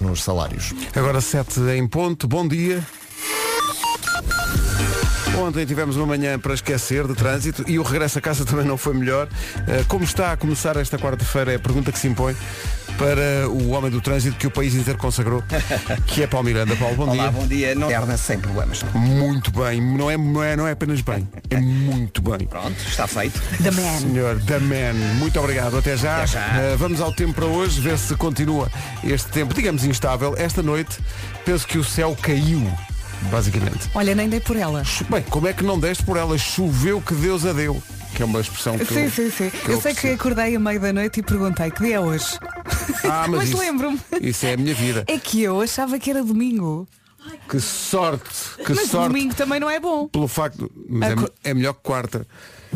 nos salários. Agora 7 em ponto, bom dia. Ontem tivemos uma manhã para esquecer de trânsito e o regresso a casa também não foi melhor. Uh, como está a começar esta quarta-feira é a pergunta que se impõe para o homem do trânsito que o país inteiro consagrou, que é Paulo Miranda. Paulo, bom Olá, dia. bom dia. Não herda sem problemas. Muito bem, não é, não, é, não é apenas bem, é muito bem. Pronto, está feito. The Man. Senhor, da man, muito obrigado. Até já. Até já. Uh, vamos ao tempo para hoje, ver se continua este tempo, digamos, instável. Esta noite, penso que o céu caiu, basicamente. Olha, nem dei por ela. Bem, como é que não deste por ela? Choveu que Deus a deu. Que é uma expressão que Sim, eu, sim, sim. que Eu sei que acordei à meia da noite e perguntei que dia é hoje. Ah, mas, Mas lembro-me. Isso é a minha vida. É que eu achava que era domingo. Que sorte, que Mas sorte. domingo também não é bom. Pelo facto. Mas é, é melhor que quarta.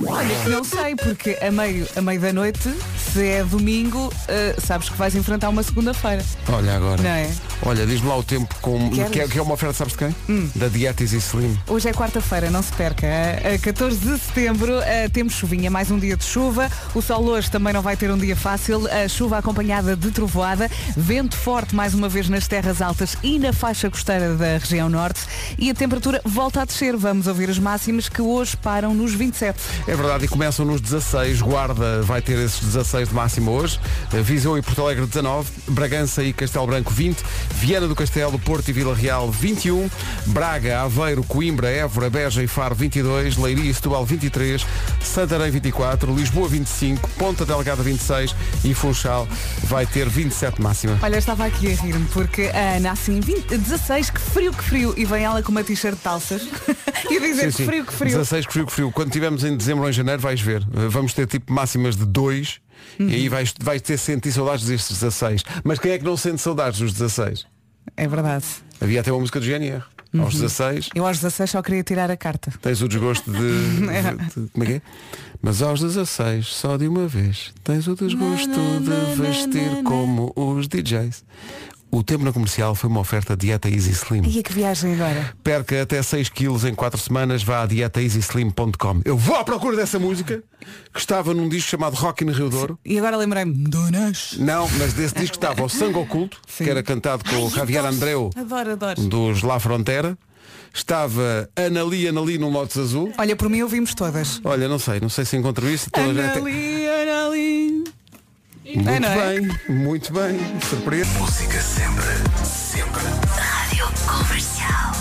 Olha, não sei, porque a meio, a meio da noite, se é domingo, eh, sabes que vais enfrentar uma segunda-feira. Olha agora. Não é? Olha, diz-me lá o tempo com, Queres? que, é, que é uma oferta, sabes de quem? Hum. Da Dieta Easy Slim. Hoje é quarta-feira, não se perca. A 14 de setembro eh, temos chuvinha, mais um dia de chuva. O sol hoje também não vai ter um dia fácil. A chuva acompanhada de trovoada, vento forte mais uma vez nas terras altas e na faixa costeira da região norte. E a temperatura volta a descer. Vamos ouvir as máximas que hoje param nos 27. É verdade, e começam nos 16. Guarda vai ter esses 16 de máxima hoje. Viseu e Porto Alegre 19. Bragança e Castelo Branco 20. Viana do Castelo, Porto e Vila Real 21. Braga, Aveiro, Coimbra, Évora, Beja e Faro 22. Leiria e Setúbal 23. Santarém 24. Lisboa 25. Ponta Delgada 26. E Funchal vai ter 27 de máxima. Olha, estava aqui a rir-me porque a Ana assim, 20, 16, que frio, que frio. E vem ela com uma t-shirt de talças e dizer que frio, que frio. 16 que frio, que frio. Quando estivermos em dezembro ou em janeiro vais ver. Vamos ter tipo máximas de 2 Uhum. e aí vais, vais ter sentir saudades destes 16. Mas quem é que não sente saudades dos 16? É verdade. Havia até uma música do GNR. Uhum. Aos 16 Eu aos 16 só queria tirar a carta. tens o desgosto de, de- de- Como é que é? Mas aos 16, só de uma vez, tens o desgosto de vestir como os DJs. O tempo na comercial foi uma oferta dieta Easy Slim. E a que viagem agora? Perca até 6 quilos em 4 semanas, vá a dietaeasyslim.com. Eu vou à procura dessa música, que estava num disco chamado Rock in Rio Douro. E agora lembrei-me, Donas. Não, mas desse disco estava o Sangue Oculto, Sim. que era cantado com o Javier Andreu Adoro, adoro. dos La Frontera. Estava Anali Anali no Lotus Azul. Olha, por mim ouvimos todas. Olha, não sei, não sei se encontro isso. Anali, Anali. Muito É, não é? bem, muito bem. Surpresa. Música sempre, sempre. Rádio Comercial.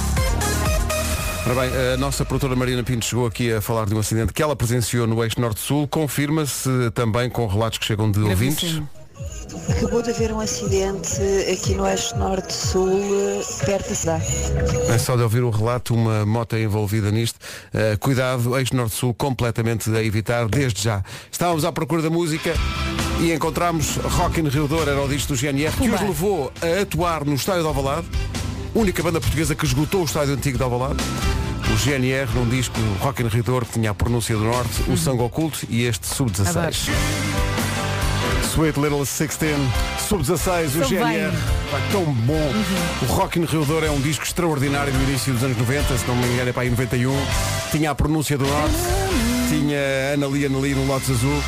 Ora bem, a nossa produtora Marina Pinto chegou aqui a falar de um acidente que ela presenciou no eixo Norte-Sul. Confirma-se também com relatos que chegam de ouvintes. Acabou de haver um acidente aqui no Eixo Norte-Sul, perto da cidade. É só de ouvir o relato, uma moto é envolvida nisto. Uh, cuidado, eixo norte-sul completamente a evitar desde já. Estávamos à procura da música e encontramos Rock in Rio Douro, era o disco do GNR, que os levou a atuar no Estádio de Alvalade, única banda portuguesa que esgotou o Estádio Antigo de Alvalade. O GNR num disco Rock in Rio Douro que tinha a pronúncia do Norte, o Sangue Oculto e este Sub-16. Sweet Little 16, Sub-16, o GNR. Pá, tão bom. O Rock in Rio Douro é um disco extraordinário do início dos anos 90, se não me engano é para aí 91. Tinha a pronúncia do Norte, tinha Anali Anali no Lotus Azul.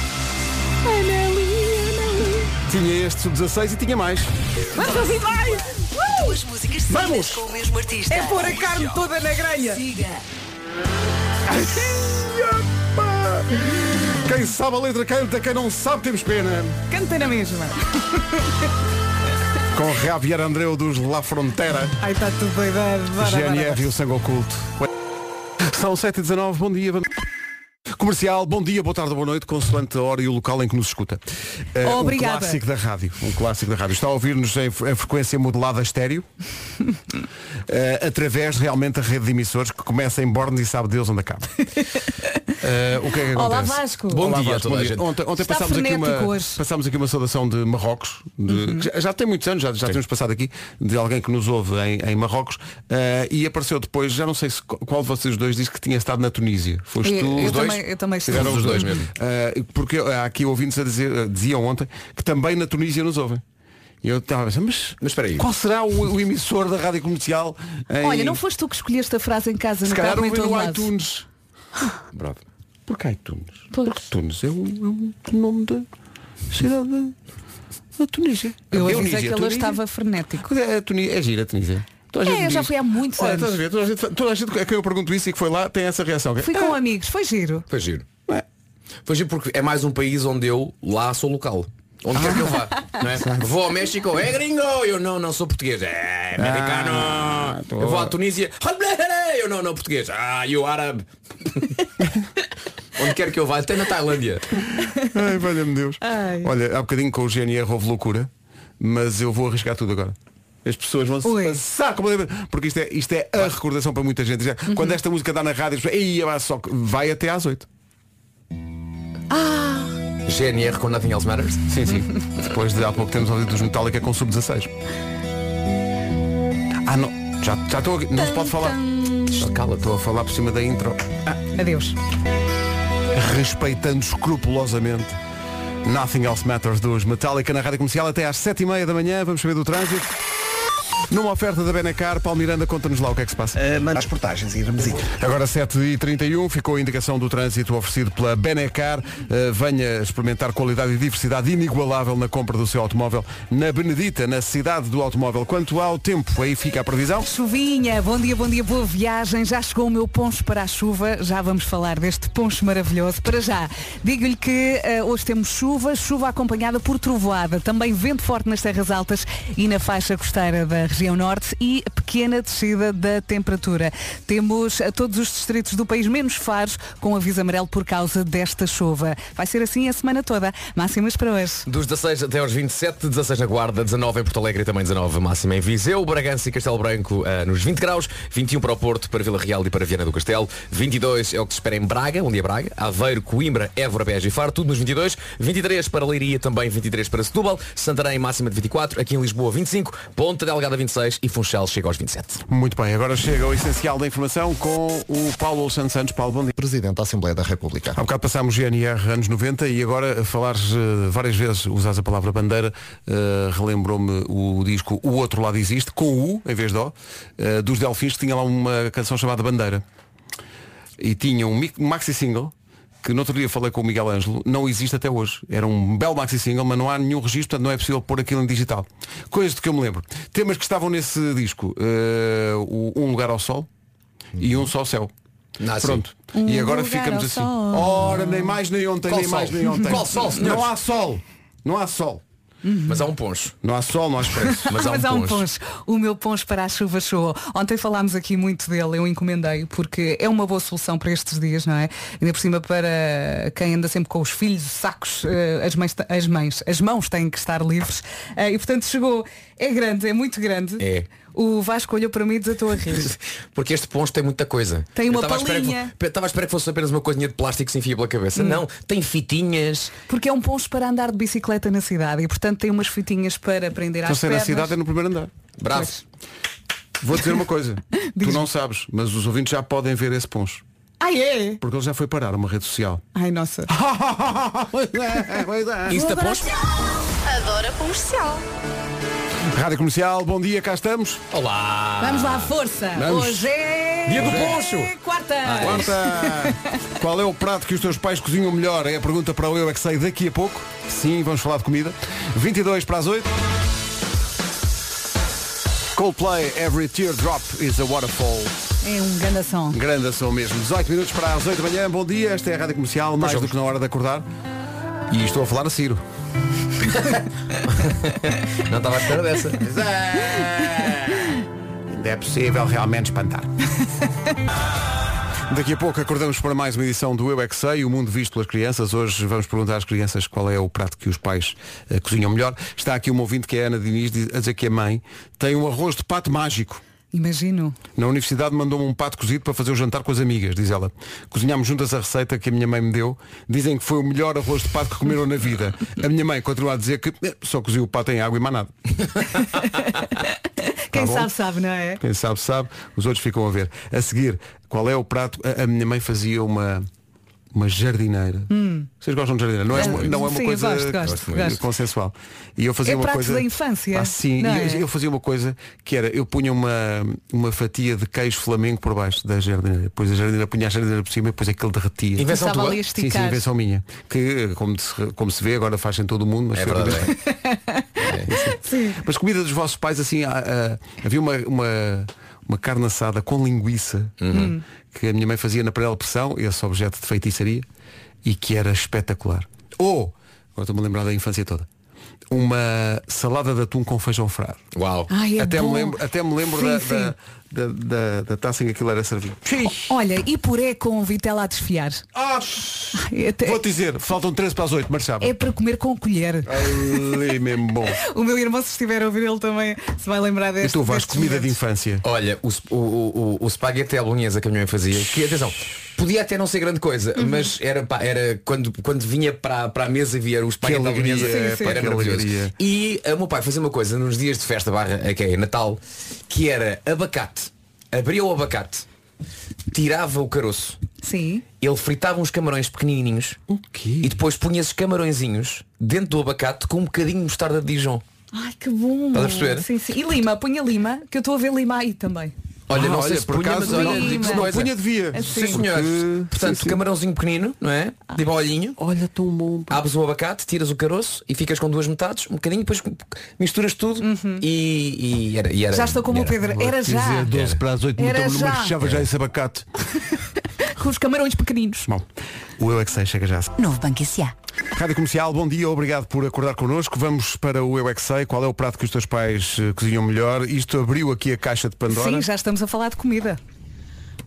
Tinha este Sub-16 e tinha mais. Vamos ouvir mais! Duas músicas Vamos! com o mesmo artista. É pôr a carne toda na grelha. Siga. Quem sabe a letra canta, quem não sabe temos pena. Canta na mesma. Com Javier Andreu dos La Frontera. Ai, está tudo doidado. GNR e o Sangue Oculto. São 7h19, bom dia. Comercial, bom dia, boa tarde, boa noite, consoante a hora e o local em que nos escuta. Eh, Obrigada. Um clássico da rádio. Um clássico da rádio. Está a ouvir-nos em, em frequência modelada estéreo, eh, através realmente da rede de emissores que começa em Borne e sabe Deus onde acaba. Eh, o que é que Olá, acontece? Vasco. Bom Olá, dia a Vasco, toda bom a dia. gente. Ontem, ontem passámos, aqui uma, hoje. passámos aqui uma saudação de Marrocos, de- Uhum. que já, já tem muitos anos, já, já temos passado aqui, de alguém que nos ouve em, em Marrocos, eh, e apareceu depois, já não sei se, qual de vocês dois disse que tinha estado na Tunísia. Foste Eu- tu, eu os dois? também- eu também estive. Os dois mesmo. Eh, porque há aqui ouvintes a dizer, diziam ontem que também na Tunísia nos ouvem. E eu estava a pensar, mas, Mas espera aí. qual será o, o emissor da rádio comercial? em- Olha, não foste tu que escolheste a frase em casa se no calhar carro todo no iTunes. Bravo. Porquê iTunes? Pois. Porque iTunes é o, é o nome da cidade. A Tunísia. Eu A avisei Tunísia, que ele Tunísia. estava frenético. É, a Tunísia, é gira a Tunísia. Toda a É, gente eu já diz. fui há muitos Olha, anos. estás a ver? Toda a gente, toda a gente a quem eu pergunto isso e que foi lá tem essa reação. que é, Fui "Ah, com amigos, foi giro. Foi giro. é." Foi giro porque é mais um país onde eu lá sou local. Onde quer que eu vá. Não é? Vou ao México, é gringo! Eu não, não sou português. É americano! Ah, tô- eu vou à Tunísia, eu não, não português. Ah, you árabe! onde quer que eu vá, até na Tailândia. Ai, valha-me Deus. Ai. Olha, há bocadinho com o GNR houve loucura, mas eu vou arriscar tudo agora. As pessoas vão se Ui. passar completamente. Porque isto é, isto é a recordação para muita gente. Isto é, Quando esta música dá na rádio, as pessoas, "Ei, vai só que-" vai até às 8. GNR com Nothing Else Matters. Sim, sim. Depois de há pouco temos ouvido dos Metallica com sub-16. Ah, não. Já, já estou aqui. Não se pode falar. Cala, estou a falar por cima da intro. Adeus. Respeitando escrupulosamente Nothing Else Matters dos Metallica na Rádio Comercial até às 7h30 da manhã. Vamos saber do trânsito. Numa oferta da Benacar, Paulo Miranda, conta-nos lá o que é que se passa. Uh, manda as portagens e irmos Agora 7h31, ficou a indicação do trânsito oferecido pela Benecar. Uh, venha experimentar qualidade e diversidade inigualável na compra do seu automóvel na Benedita, na cidade do automóvel. Quanto ao tempo, aí fica a previsão. Chuvinha, bom dia, bom dia, boa viagem. Já chegou o meu poncho para a chuva. Já vamos falar deste poncho maravilhoso. Para já, digo-lhe que eh, hoje temos chuva, chuva acompanhada por trovoada. Também vento forte nas terras altas e na faixa costeira da região norte e pequena descida da temperatura. Temos eh, todos os distritos do país, menos Faros, com aviso amarelo por causa desta chuva. Vai ser assim a semana toda. Máximas para hoje. Dos 16 até aos 27, 16 na Guarda, 19 em Porto Alegre e também 19 máxima em Viseu, Bragança e Castelo Branco ah, nos 20 graus, 21 para o Porto, para Vila Real e para Viana do Castelo, 22 é o que se espera em Braga, um dia Braga, Aveiro, Coimbra, Évora, Beja e Faro, tudo nos 22, 23 para Leiria, também 23 para Setúbal, Santarém máxima de 24, aqui em Lisboa 25, Ponta Delgada 26 e Funchal chega aos 27. Muito bem, agora chega o essencial da informação com o Paulo Santos Santos. Paulo, bom dia. Presidente da Assembleia da República. Há bocado passámos GNR anos 90 e agora a falares eh, várias vezes, usas a palavra bandeira, eh, relembrou-me o disco O Outro Lado Existe, com U em vez de O, eh, dos Delfins, que tinha lá uma canção chamada Bandeira. E tinha um maxi single que no outro dia falei com o Miguel Ângelo, não existe até hoje. Era um belo maxi single, mas não há nenhum registro, portanto não é possível pôr aquilo em digital. Coisas de que eu me lembro. Temas que estavam nesse disco, o Um Lugar ao Sol e Um Só Céu. Ah, sim. Pronto. Um e agora ficamos assim. sol. Ora, nem mais nem ontem, Qual nem mais sol? nem ontem. Qual sol, senhores? Não há sol. Não há sol. Mas há um poncho. Não há sol, não há expresso. Mas há um Mas há um poncho. O meu poncho para a chuva show. Ontem falámos aqui muito dele, eu encomendei, porque é uma boa solução para estes dias, não é? Ainda por cima para quem anda sempre com os filhos, os sacos, eh, as mães, as mães, as mãos têm que estar livres. Eh, E portanto chegou, é grande, é muito grande. É. O Vasco olhou para mim e desatou a rir. Porque este poncho tem muita coisa. Tem uma estava a esperar que palinha. Hum. Estava a esperar que fosse apenas uma coisinha de plástico que se enfia pela cabeça. Não, tem fitinhas. Porque é um poncho para andar de bicicleta na cidade e portanto tem umas fitinhas para prender Então às se é na pernas. cidade é no primeiro andar. Bravo. Pois. Vou dizer uma coisa. tu não sabes, mas os ouvintes já podem ver esse poncho. Ai é? Porque ele já foi parar uma rede social. Ai nossa. Insta poncho? Adora comercial. Rádio Comercial, bom dia, cá estamos. Olá! Vamos lá, força! Vamos. Hoje é. Dia do poncho. Quarta! Quarta! Qual é o prato que os teus pais cozinham melhor? É a pergunta para o Eu é que sei daqui a pouco. Sim, vamos falar de comida. 22 para as 8. Coldplay, Every Teardrop is a Waterfall. É um grande som. Grande ação mesmo. 18 minutos para as 8 da manhã. Bom dia, esta é a Rádio Comercial, mais do que na hora de acordar. E estou a falar a Ciro. Não estava à espera dessa. Ainda é possível realmente espantar. Daqui a pouco acordamos para mais uma edição do Eu é que Sei, o mundo visto pelas crianças. Hoje vamos perguntar às crianças qual é o prato que os pais eh, cozinham melhor. Está aqui uma ouvinte que é a Ana Diniz a dizer que a mãe tem um arroz de pato mágico. Imagino. Na universidade mandou-me um pato cozido para fazer o jantar com as amigas, diz ela. Cozinhámos juntas a receita que a minha mãe me deu. Dizem que foi o melhor arroz de pato que comeram na vida. A minha mãe continua a dizer que eh, só coziu o pato em água e mais nada. Quem bom. sabe, sabe, não é? Quem sabe, sabe. Os outros ficam a ver. A seguir, qual é o prato? A, a minha mãe fazia uma, uma jardineira. Vocês gostam de jardineira? Não é, uma- não é uma Hum. Sim, coisa gosto, gosto, Gosto consensual. E eu fazia É uma coisa. da infância, Ah, sim. não E eu, é? eu fazia uma coisa que era, eu punha uma, uma fatia de queijo flamengo por baixo da jardineira. Depois a jardineira punha a jardineira por cima e depois aquilo derretia. Invenção tua? ali a Sim, sim, invenção minha. Que, como se, como se vê, agora faz em todo o mundo, mas É verdade. é. Sim. Mas comida dos vossos pais, assim, ah, ah, havia uma, uma, uma carne assada com linguiça Uhum. que a minha mãe fazia na panela de pressão, esse objeto de feitiçaria, e que era espetacular. Ou, agora estou-me a lembrar da infância toda, uma salada de atum com feijão frado. Uau. Ai, é até, me lembro, até me lembro Sim, da, sim. da, da, da- da taça em que aquilo era servido. Olha, e puré com vitela a desfiar. Ah, Ai, até- Vou-te dizer, faltam 13 para as 8, marchava. É para comer com colher. Ali mesmo bom. O meu irmão, se estiver a ouvir, ele também se vai lembrar E deste. tu vais comida de momentos. infância. Olha, o, o, o, o, o spaghetti à bolonhesa que a minha mãe fazia, que atenção, podia até não ser grande coisa, Uhum. mas era, pá, era quando, quando vinha para, para a mesa e via o spaghetti à alegria, bolonhesa, é, pá, pá, era maravilhoso. alegria. E o meu pai fazia uma coisa nos dias de festa barra, eh, que é Natal, que era abacate. Abria o abacate, tirava o caroço, Sim. ele fritava uns camarões pequenininhos quê? e depois punha esses camarõezinhos dentro do abacate com um bocadinho de mostarda de Dijon. Ai, que bom. Estás a perceber? Sim, sim. E lima, punha lima, que eu estou a ver lima aí também. Olha, Ah, não olha, sei se por punha, acaso olha, não, digo-te não coisa. punha devia. Sim, Sim, senhores. Porque- Portanto, sim, sim. camarãozinho pequenino, não é? Tipo olhinho. Olha, tão bom. pá. Abres o abacate, tiras o caroço e ficas com duas metades, um bocadinho, depois misturas tudo e, e era, e era- Já estou como e o Pedro. Era já. dizer 12 para as 8, Era muito já. marchava já esse abacate. Com os camarões pequeninos. Bom, o Eu é que sei, chega já. Novo Banco S.A. Rádio Comercial, bom dia, obrigado por acordar connosco. Vamos para o Eu é que sei. Qual é o prato que os teus pais eh, cozinham melhor? Isto abriu aqui a caixa de Pandora. Sim, já estamos a falar de comida.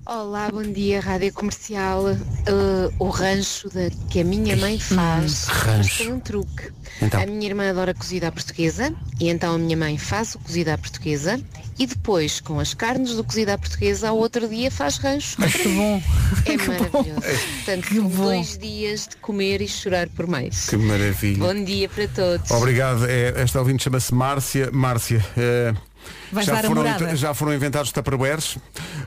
Olá, bom dia, Rádio Comercial. Uh, o rancho da- que a minha mãe faz rancho. tem um truque. Então. A minha irmã adora cozida à portuguesa e então a minha mãe faz o cozido à portuguesa e depois, com as carnes do cozido à portuguesa, ao outro dia faz rancho. Que bom. É maravilhoso. Portanto, Que são bom. dois dias de comer e chorar por mais. Que maravilha. Bom dia para todos. Obrigado. É, esta ouvinte chama-se Márcia. Márcia. eh, Vais já, dar foram, já foram inventados tupperwares.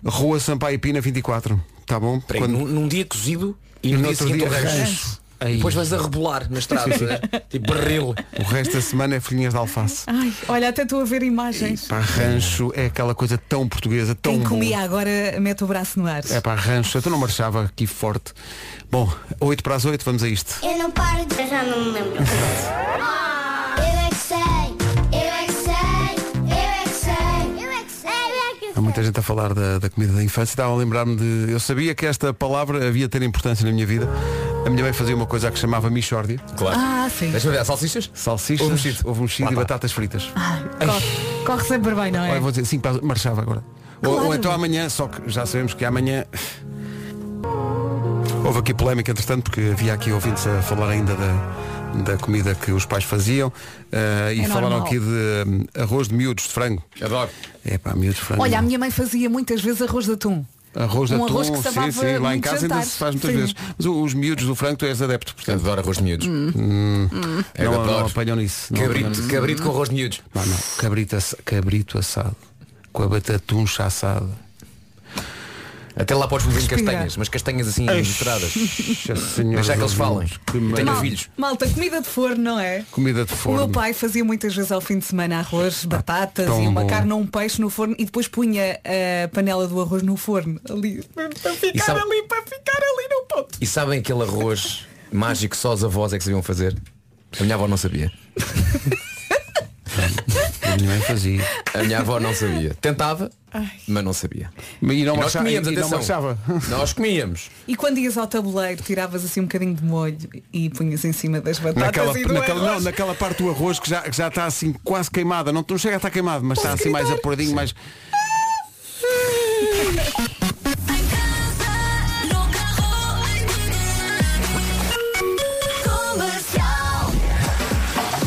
Rua Sampaio Pina 24. Tá bom? Peraí, Quando- num, num dia cozido e E no no dia outro seguinte dia rancho. rancho. E depois vais a rebolar na estrada, né? tipo barril. O resto da semana é folhinhas de alface. Ai, olha, até estou a ver imagens. Pá, rancho é aquela coisa tão portuguesa, tão Quem boa. comia agora mete o braço no ar. É pá, rancho, eu não marchava aqui forte. Bom, 8 para as 8, vamos a isto. Eu não paro de... Já não me lembro. muita gente a falar da, da comida da infância. Estava a lembrar-me de. Eu sabia que esta palavra havia ter importância na minha vida. A minha mãe fazia uma coisa que chamava Michórdia. Claro. Ah, sim. Deixa-me ver, salsichas? Salsichas, Ovo mexido. ovo mexido e batatas fritas. Corre, corre sempre bem, não é? Olha, vou dizer 5 para as... marchava agora. Ou, Claro. ou então amanhã, só que já sabemos que amanhã. Houve aqui polémica, entretanto, porque havia aqui ouvintes a falar ainda da, da comida que os pais faziam eh, e É falaram normal. aqui de hum, arroz de miúdos de frango. Adoro. É pá, miúdos de frango. Olha, a minha mãe fazia muitas vezes arroz de atum. Arroz de um atum, arroz que sim, sabava sim, lá em casa ainda jantares. se faz muitas Sim. vezes. Mas o- os miúdos do frango tu és adepto, portanto. Adoro arroz de miúdos. Hum. Eu não, não adoro. apanham nisso. não apanham Cabrito, nisso. cabrito com arroz de miúdos. Não, não. Cabrito, ass- cabrito assado. Com a batatuncha assada. Até lá podes fazer Respira. castanhas, mas castanhas assim misturadas. Mas já que eles falam. Que Tenho maravilha. filhos. Malta, comida de forno, não é? Comida de O forno. meu pai fazia muitas vezes ao fim de semana arroz, batatas tão e uma bom. carne ou um peixe no forno e depois punha a panela do arroz no forno. Ali, para ficar sabe- ali, para ficar ali no ponto. E sabem aquele arroz mágico que só os avós é que sabiam fazer? A minha avó não sabia. A minha mãe fazia. A minha avó não sabia. Tentava, mas não sabia. E não, E nós comíamos, e não atenção. marchava. Nós comíamos. E quando ias ao tabuleiro, tiravas assim um bocadinho de molho e punhas em cima das batatas Naquela, e do naquela, não, arroz. naquela parte do arroz que já, que já está assim quase queimada. Não, não chega a estar queimado, mas está assim mais apuradinho, mais.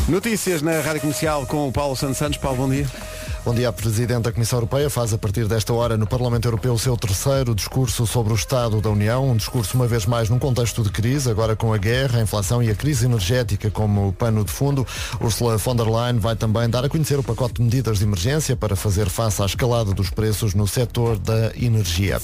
Notícias na Rádio Comercial com o Paulo Santos Santos. Paulo, bom dia. Bom dia, Presidente da Comissão Europeia faz a partir desta hora no Parlamento Europeu o seu terceiro discurso sobre o Estado da União, um discurso uma vez mais num contexto de crise, agora com a guerra, a inflação e a crise energética como pano de fundo. Ursula von der Leyen vai também dar a conhecer o pacote de medidas de emergência para fazer face à escalada dos preços no setor da energia.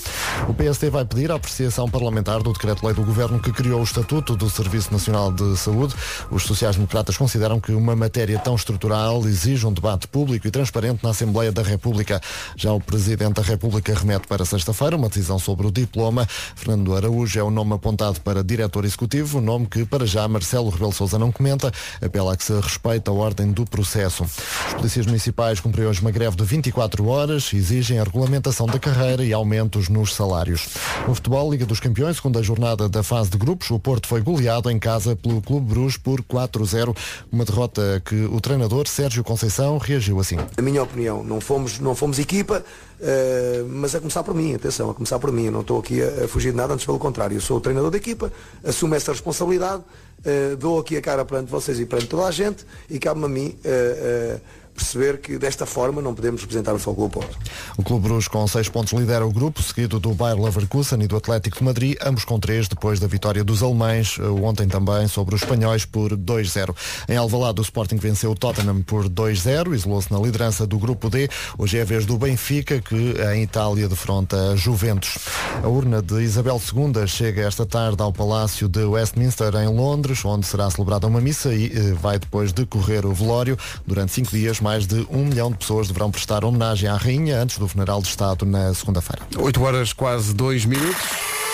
O PSD vai pedir a apreciação parlamentar do decreto-lei do Governo que criou o Estatuto do Serviço Nacional de Saúde. Os sociais-democratas consideram que uma matéria tão estrutural exige um debate público e transparente na Assembleia da República. Já o Presidente da República remete para sexta-feira uma decisão sobre o diploma. Fernando Araújo é o nome apontado para diretor executivo, nome que para já Marcelo Rebelo Sousa não comenta, apela a que se respeite a ordem do processo. Os polícias municipais cumpriram hoje uma greve de 24 horas, exigem a regulamentação da carreira e aumentos nos salários. No futebol, Liga dos Campeões, segunda jornada da fase de grupos, o Porto foi goleado em casa pelo Clube Bruges por 4-0, uma derrota que o treinador Sérgio Conceição reagiu assim. Na minha opinião, não fomos, não fomos equipa, eh, mas a começar por mim, atenção, a começar por mim. Eu não estou aqui a, a fugir de nada, antes pelo contrário. Eu sou o treinador da equipa, assumo essa responsabilidade, eh, dou aqui a cara perante vocês e perante toda a gente e cabe-me a mim eh, perceber que desta forma não podemos representar o Futebol Clube Porto. O Clube Bruges com 6 pontos lidera o grupo, seguido do Bayer Leverkusen e do Atlético de Madrid, ambos com 3 depois da vitória dos alemães, eh, ontem também sobre os espanhóis por 2-0. Em Alvalade o Sporting venceu o Tottenham por 2-0, isolou-se na liderança do grupo D. Hoje é a vez do Benfica, que em Itália defronta a Juventus. A urna de Isabel II chega esta tarde ao Palácio de Westminster em Londres, onde será celebrada uma missa e eh, vai depois decorrer o velório. Durante cinco dias, mais de um milhão de pessoas deverão prestar homenagem à rainha antes do funeral de Estado na segunda-feira. 8 horas quase 2 minutos.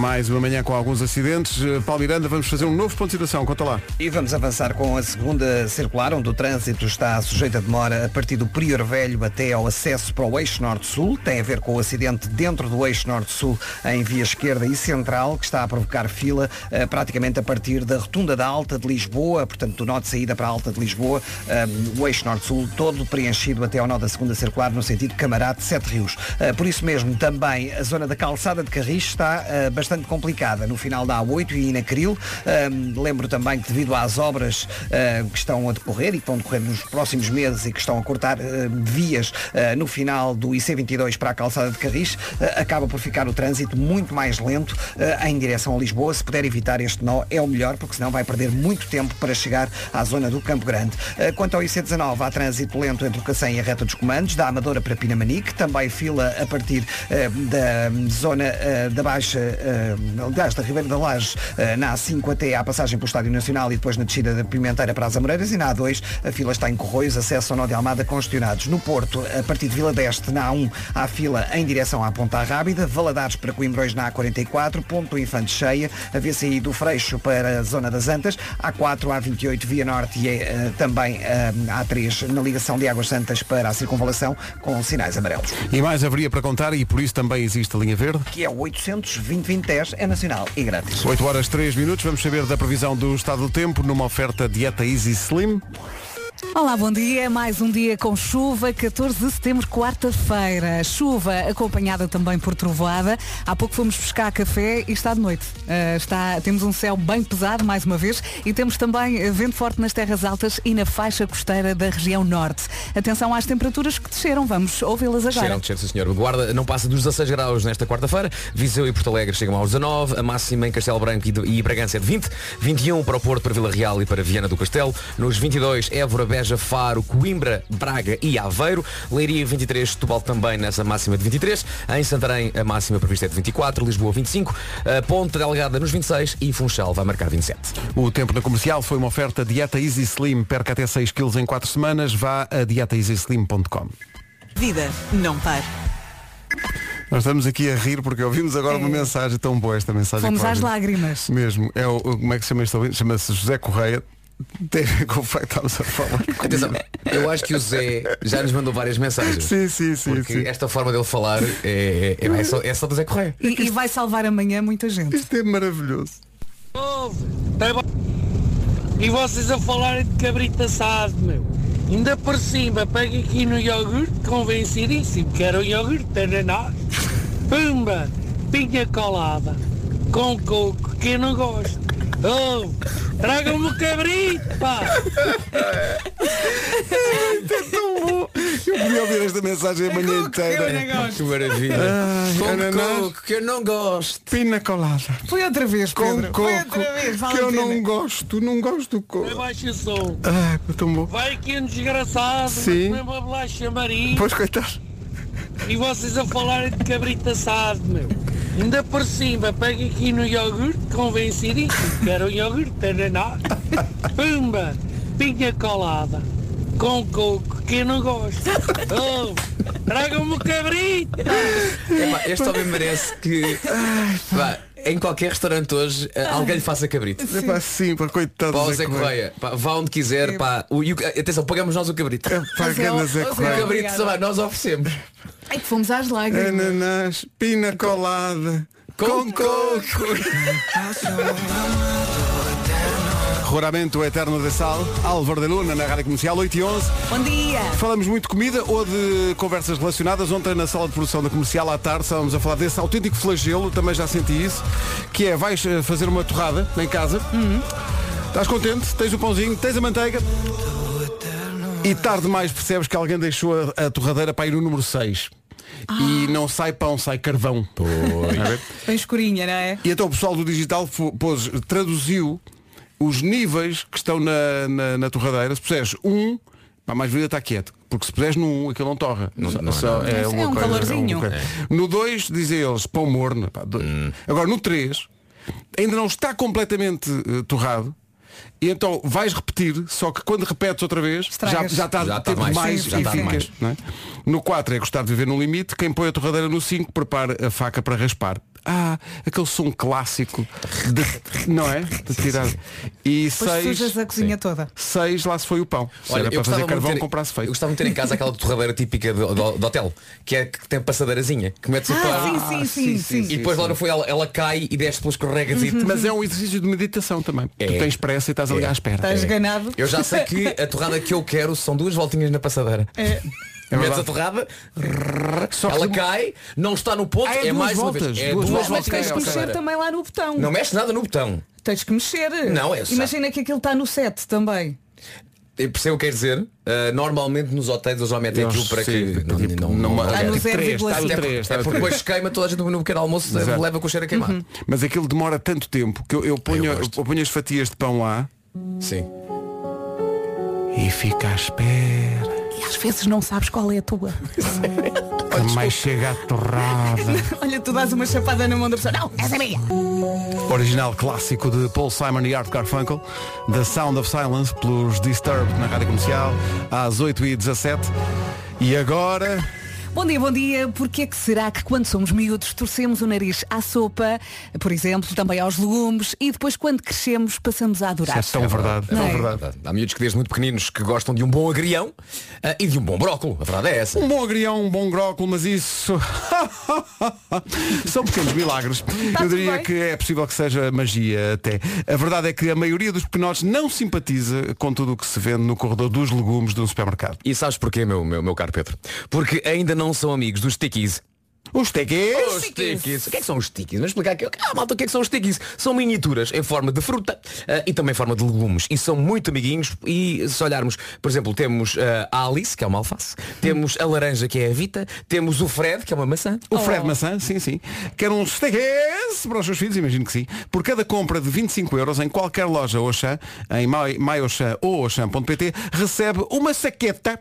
Mais uma manhã com alguns acidentes. Eh, Paulo Miranda, vamos fazer um novo ponto de situação. Conta lá. E vamos avançar com a segunda circular, onde o trânsito está sujeito a demora a partir do Prior Velho até ao acesso para o eixo Norte-Sul. Tem a ver com o acidente dentro do eixo Norte-Sul em via esquerda e central, que está a provocar fila eh, praticamente a partir da rotunda da Alta de Lisboa, portanto do norte saída para a Alta de Lisboa, eh, o eixo Norte-Sul todo preenchido até ao nó da segunda circular no sentido Camarate Sete Rios. Por isso mesmo, também a zona da calçada de Carris está eh, bastante complicada no final da A8 e na Cril. Um, lembro também que devido às obras que estão a decorrer e que vão decorrer nos próximos meses e que estão a cortar vias uh, no final do IC22 para a calçada de Carris, acaba por ficar o trânsito muito mais lento em direção a Lisboa. Se puder evitar este nó é o melhor, porque senão vai perder muito tempo para chegar à zona do Campo Grande. quanto ao IC19, há trânsito lento entre o Cacém e a reta dos comandos, da Amadora para Pinamanique, também fila a partir da zona da Baixa aliás, da Ribeira da Laje, eh, na A5 até à passagem pelo Estádio Nacional e depois na descida da Pimenteira para as Amoreiras e na A2 a fila está em Corroios, acesso ao Nó de Almada congestionados. No Porto, a partir de Vila d'Este, na A1, há fila em direção à Ponta Rábida, Valadares para Coimbrões na A44, Ponto Infante cheia, a VCI do Freixo para a Zona das Antas, A4, A28, Via Norte e uh, também uh, A3 na ligação de Águas Santas para a circunvalação com sinais amarelos. E mais haveria para contar e por isso também existe a linha verde. Que é o 800 2010 é nacional e grátis. 8 horas 3 minutos, vamos saber da previsão do estado do tempo numa oferta dieta Easy Slim. Olá, bom dia. Mais um dia com chuva, 14 de setembro, quarta-feira. Chuva acompanhada também por trovoada. Há pouco fomos buscar café e está de noite. Uh, está, temos um céu bem pesado, mais uma vez, e temos também vento forte nas terras altas e na faixa costeira da região norte. Atenção às temperaturas que desceram. Vamos ouvi-las agora. Desceram, desceram, senhor. Guarda não passa dos 16 graus nesta quarta-feira. Viseu e Porto Alegre chegam aos 19. A máxima em Castelo Branco e, e Bragança é de 20. 21 para o Porto, para Vila Real e para Viana do Castelo. Nos 22, Évora, Beja, Faro, Coimbra, Braga e Aveiro. Leiria 23, Setúbal também nessa máxima de 23. Em Santarém a máxima prevista é de 24, Lisboa 25, a Ponte Delgada nos 26 e Funchal vai marcar 27. O tempo na comercial foi uma oferta Dieta Easy Slim. Perca até 6 kg em 4 semanas. Vá a dietaeasyslim.com. Vida não para. Nós estamos aqui a rir porque ouvimos agora uma mensagem tão boa esta mensagem. Fomos às lágrimas. Mesmo. É o, como é que se chama este ouvinte? Chama-se José Correia. Tem a ver com o facto que estamos a falar. Atenção, eu acho que o Zé já nos mandou várias mensagens. Sim, sim, sim. Porque sim. esta forma dele falar é, é, é, só, é só do Zé Correia. E, e vai salvar amanhã muita gente. Isto é maravilhoso. E vocês a falarem de cabrito assado, meu. Ainda por cima, pega aqui no iogurte, convencidíssimo que era um iogurte ananás. Pumba, pinha colada, com coco, que eu não gosto. Oh, tragam-me o cabrito, pá! É tão bom. Eu podia ouvir esta mensagem a manhã inteira. Que maravilha. Ai, Com ananás. coco, que eu não gosto. Pina colada. Foi outra vez, Com Pedro. coco. Foi outra vez, vale que eu pena. não gosto. Não gosto do coco. Abaixa o som. Ai, é tão bom. Vai aqui um desgraçado, Sim. mesmo a bolacha marinha. Pois coitado. E vocês a falarem de cabrito assado, meu. Ainda por cima, pega aqui no iogurte, convencidíssimo que era um iogurte ananás. Pumba, pinha colada, com coco, que eu não gosto. Oh, Traga-me o cabrito. Este homem merece que pá, em qualquer restaurante hoje eh, alguém lhe faça cabrito. É pá, sim, para coitado Pá, o Zé Correia, pá, vá onde quiser, pá, o, e o- atenção, pagamos nós o cabrito. Pá, ganda Zé O Correia. cabrito só vai, nós oferecemos. É que fomos às lágrimas. Ananás, pina colada, com coco. Roramento o Eterno de Sal, Álvaro de Luna na Rádio Comercial, 8 e 11. Bom dia. Falamos muito de comida ou de conversas relacionadas. Ontem na sala de produção da comercial à tarde estávamos a falar desse autêntico flagelo, também já senti isso, que é vais eh, fazer uma torrada em casa, estás contente, tens o pãozinho, tens a manteiga e tarde demais percebes que alguém deixou a, a torradeira para ir no número 6. E não sai pão, sai carvão. Ver? Bem escurinha, não é? E então o pessoal do digital pôs, traduziu os níveis que estão na, na, na torradeira. Se puseres um, pá, mais vida está quieto. Porque se puseres no um, aquilo não torra. Não- Só- não- só não- é, É uma um coisa, calorzinho. uma coisa. No 2, dizem eles, pão morno. pá, do- Agora no 3, ainda não está completamente eh, torrado. E então vais repetir, só que quando repetes outra vez, já, Estragas. já está Já está tempo mais, mais, já está eficaz, mais. não é? No 4 é gostar de viver no limite. Quem põe a torradeira no 5 prepara a faca para raspar. Ah, aquele som clássico de, não é? De tirar. E Depois sujas 6 a cozinha toda. seis lá se foi o pão. Se Olha, era eu para fazer carvão, ter- comprasse Eu feito. gostava de ter em casa aquela torradeira típica do, do- do hotel, que é que tem passadeirazinha, que metes o Ah, pão sim, sim, sim, sim. e depois lá no foi ela, ela cai e desce pelas corregas e Mas é um exercício de meditação também. Tu É. tens pressa e estás ali É. à espera. Estás ganado. Eu já sei que a torrada que eu quero são duas voltinhas na passadeira. É. Metes verdade. a torrada, Só que ela tu- cai, não está no ponto, Ah, é é, duas mais uma voltas, vez. É duas duas voltas. Mas voltas tens que mexer também lá no botão. Não mexe nada no botão. Tens que mexer. Não, é só- Imagina que aquilo está no set também. Eu percebo o que quer dizer. Uh, normalmente nos hotéis eles já metem Eles, aquilo para sim, que não, tipo, não, Ah, no tipo três, 0,5. está no Até três, porque- está é porque três. depois queima toda a gente no pequeno almoço Exato. leva com o cheiro a queimar. Mas aquilo demora tanto tempo que eu, eu ponho, Eu eu, gosto. ponho as fatias de pão lá Sim. e fica à espera. E às vezes não sabes qual é a tua. Que mais chega a torrada. Olha, tu dás uma chapada na mão da pessoa. Não, essa é minha. Original clássico de Paul Simon e Art Garfunkel, The Sound of Silence, pelos Disturbed na rádio comercial, às 8h17. E agora. Bom dia, bom dia. Porquê que será que quando somos miúdos torcemos o nariz à sopa, por exemplo, também aos legumes e depois quando crescemos passamos a adorar? Isso é tão verdade, É tão Não é? verdade. Há miúdos que desde muito pequeninos que gostam de um bom agrião ah, e de um bom brócolo. A verdade é essa. Um bom agrião, um bom brócolo, mas isso são pequenos milagres. Tá Eu diria bem. que é possível que seja magia até. A verdade é que a maioria dos pequenotes não simpatiza com tudo o que se vende no corredor dos legumes de um supermercado. E sabes porquê, meu, meu, meu caro Pedro? Porque ainda não são amigos dos stickies. Os tequês. Os. O que é que são os stickies? Vamos explicar aqui. Ah, malta, o que é que são os stickies? São miniaturas em forma de fruta ah, e também em forma de legumes. E são muito amiguinhos. E se olharmos, por exemplo, temos ah, a Alice, que é uma alface. Temos a laranja, que é a Vita. Temos o Fred, que é uma maçã. O Fred Maçã, sim, sim. Quer um steakers para os seus filhos, imagino que sim. Por cada compra de 25 euros em qualquer loja Auchan, em mai- ou auchan.pt, recebe uma saqueta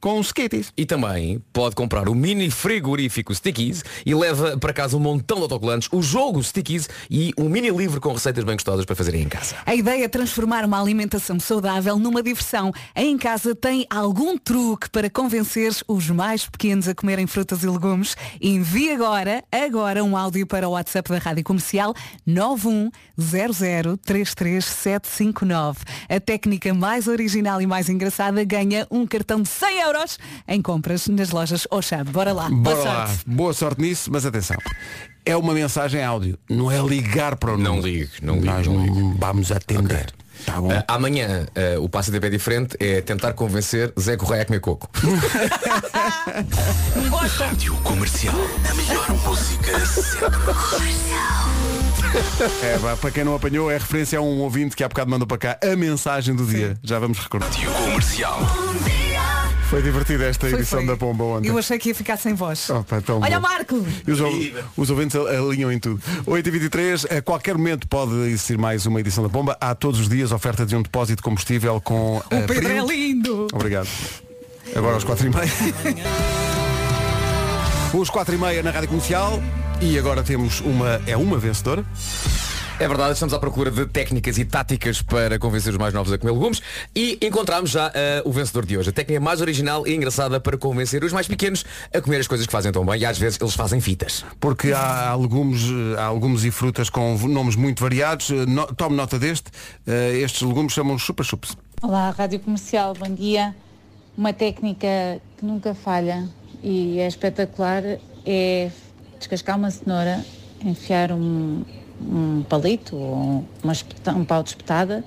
com skaties. E também pode comprar o mini frigorífico Stickies e leva para casa um montão de autocolantes, o jogo Stickies e um mini livro com receitas bem gostosas para fazerem em casa. A ideia é transformar uma alimentação saudável numa diversão. Em casa tem algum truque para convencer os mais pequenos a comerem frutas e legumes? Envie agora, agora um áudio para o WhatsApp da Rádio Comercial 910033759. A técnica mais original e mais engraçada ganha um cartão de 100 euros em compras nas lojas Auchan. Bora lá. Bora Boa lá. sorte. Boa sorte nisso, mas atenção. É uma mensagem áudio, não é ligar para o Não número. ligue, não ligue, Nós não vamos atender. Tá bom? Ah, amanhã ah, o passo de é diferente, é tentar convencer Zé Correia a comer coco. Rádio Comercial. A melhor música sempre. É, vá, para quem não apanhou, é referência a um ouvinte que há bocado mandou para cá a mensagem do dia. Já vamos recordar. Rádio Comercial. Foi divertida esta Foi, edição foi. da Pomba ontem. Eu achei que ia ficar sem voz. Pá, tão Olha o bom. Marco! E os, ou- os ouvintes alinham em tudo. 8h23, a qualquer momento pode existir mais uma edição da Pomba. Há todos os dias oferta de um depósito de combustível com O Pedro é lindo! Obrigado. Agora aos 4h30. Os 4h30 na Rádio Comercial. E agora temos uma. É uma vencedora. É verdade, estamos à procura de técnicas e táticas para convencer os mais novos a comer legumes e encontramos já eh, o vencedor de hoje. A técnica mais original e engraçada para convencer os mais pequenos a comer as coisas que fazem tão bem e às vezes eles fazem fitas. Porque há, há legumes, eh, há legumes e frutas com nomes muito variados. Eh, No, tome nota deste. Eh, estes legumes chamam chupa-chups. Olá, Rádio Comercial, bom dia. Uma técnica que nunca falha e é espetacular é descascar uma cenoura, enfiar um, um palito ou uma espeta- um pau de espetada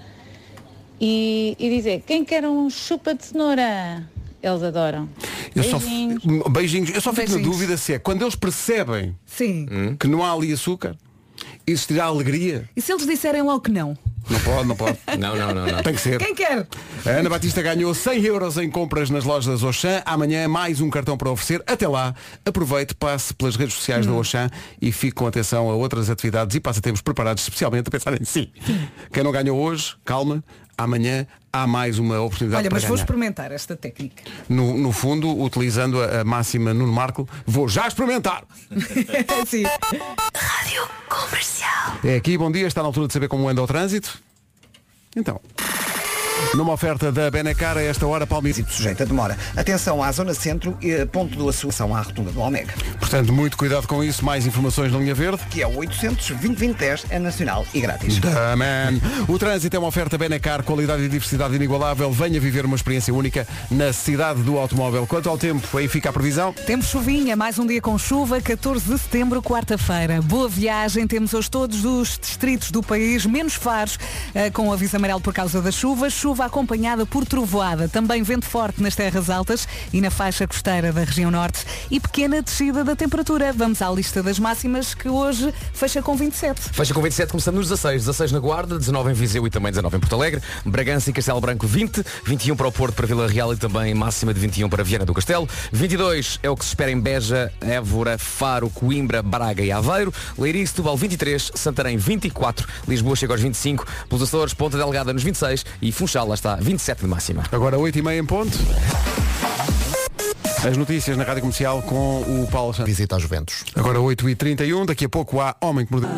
e, e dizer quem quer um chupa de cenoura? Eles adoram. Eu só, Beijinhos. beijinhos. Eu só fico na Beijinhos. dúvida se é quando eles percebem Sim. que não há ali açúcar, existirá alegria. E se eles disserem logo que não? Não pode, não pode. Não, não, não, não. Tem que ser. Quem quer? A Ana Batista ganhou 100 euros em compras nas lojas Auchan. Amanhã mais um cartão para oferecer. Até lá, aproveite, passe pelas redes sociais da Auchan e fique com atenção a outras atividades e passatempos preparados especialmente a pensar em si. Quem não ganhou hoje, calma. Amanhã há mais uma oportunidade Olha, para mas vou ganhar. experimentar esta técnica. No, no fundo, utilizando a, a máxima Nuno Marco, vou já experimentar. Sim. Rádio Comercial. É aqui, bom dia, está na altura de saber como anda o trânsito. Então, numa oferta da Benacar a esta hora, Palmeiras. Sujeita a demora. Atenção à zona centro e ponto do Assunção à rotunda do Omega. Portanto, muito cuidado com isso. Mais informações na linha verde. Que é o 800 2010 é nacional e grátis. Da man. O trânsito é uma oferta Benacar, qualidade e diversidade inigualável. Venha viver uma experiência única na cidade do automóvel. Quanto ao tempo, aí fica a previsão. Temos chuvinha, mais um dia com chuva, 14 de setembro, quarta-feira. Boa viagem, temos hoje todos os distritos do país, menos faros, eh, com aviso amarelo por causa da chuva, chuva acompanhada por trovoada, também vento forte nas terras altas e na faixa costeira da região norte e pequena descida da temperatura. Vamos à lista das máximas que hoje fecha com 27. Fecha com 27, começamos nos 16. 16 na Guarda, 19 em Viseu e também 19 em Porto Alegre. Bragança e Castelo Branco 20, 21 para o Porto, para Vila Real e também máxima de 21 para Viana do Castelo. 22 é o que se espera em Beja, Évora, Faro, Coimbra, Braga e Aveiro. Leiria e Setúbal 23, Santarém 24, Lisboa chega aos 25, pelos Açores, Ponta Delgada nos 26 e Funchal lá está 27 de máxima. Agora 8h30 em ponto. As notícias na Rádio Comercial com o Paulo Santos. Visita a Juventus. Agora 8h31, daqui a pouco há Homem que Mordeu.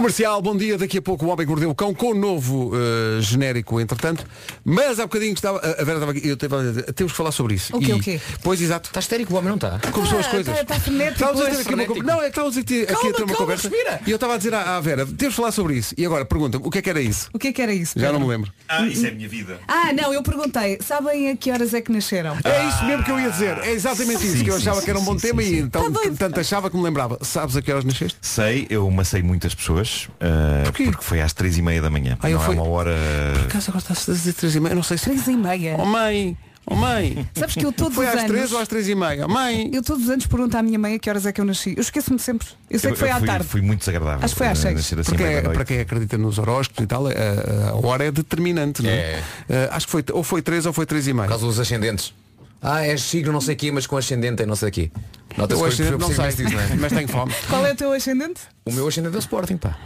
Comercial, bom dia. Daqui a pouco o Homem que Mordeu o Cão com o novo eh, genérico, entretanto. Mas há bocadinho que estava. A Vera estava aqui. Eu estava a dizer, temos que falar sobre isso. O quê, E- o quê? Pois exato. Está histérico, o homem não está. Como são as coisas? Está tá frenético Estávamos a ter hoje. aqui uma Frenético. con- Não, é que estávamos aqui, aqui a ter uma calma, conversa. respira. E eu estava a dizer à, à Vera, temos de falar sobre isso. E agora, pergunta-me, o que é que era isso? O que é que era isso? Já Pedro? não me lembro. Ah, isso é a minha vida. Ah, não, eu perguntei, sabem a que horas é que nasceram? É isso mesmo que eu ia dizer. É exatamente isso Sim, que eu achava sim, que era um bom sim, tema sim. e então Tá doido. tanto achava que me lembrava. Sabes a que horas nasceste? Sei, eu macei muitas pessoas ah, Porquê? porque foi às três e meia da manhã. Ah, não fui- é uma hora. Por acaso agora a dizer três e meia, eu não sei se. Três e meia. Oh mãe, oh mãe. Sabes que eu todos Foi os às anos... três ou às três e meia? Mãe. Eu todos os anos pergunto à minha mãe a que horas é que eu nasci. Eu esqueço-me sempre. Eu sei Eu- que foi à fui, tarde. Fui muito desagradável. Acho que foi às ah, seis. nascer assim Porque é- para quem acredita nos horóscopos e tal, a, a- a hora é determinante, não é? É. Eh, acho que foi ou foi três ou foi três e meia. Por causa dos ascendentes. Ah, é signo não sei aqui, mas com ascendente é não sei aqui. Nota-se Eu que ascendente eu não sei, não é? mas tenho fome. Qual é o teu ascendente? O meu ascendente é o Sporting, pá.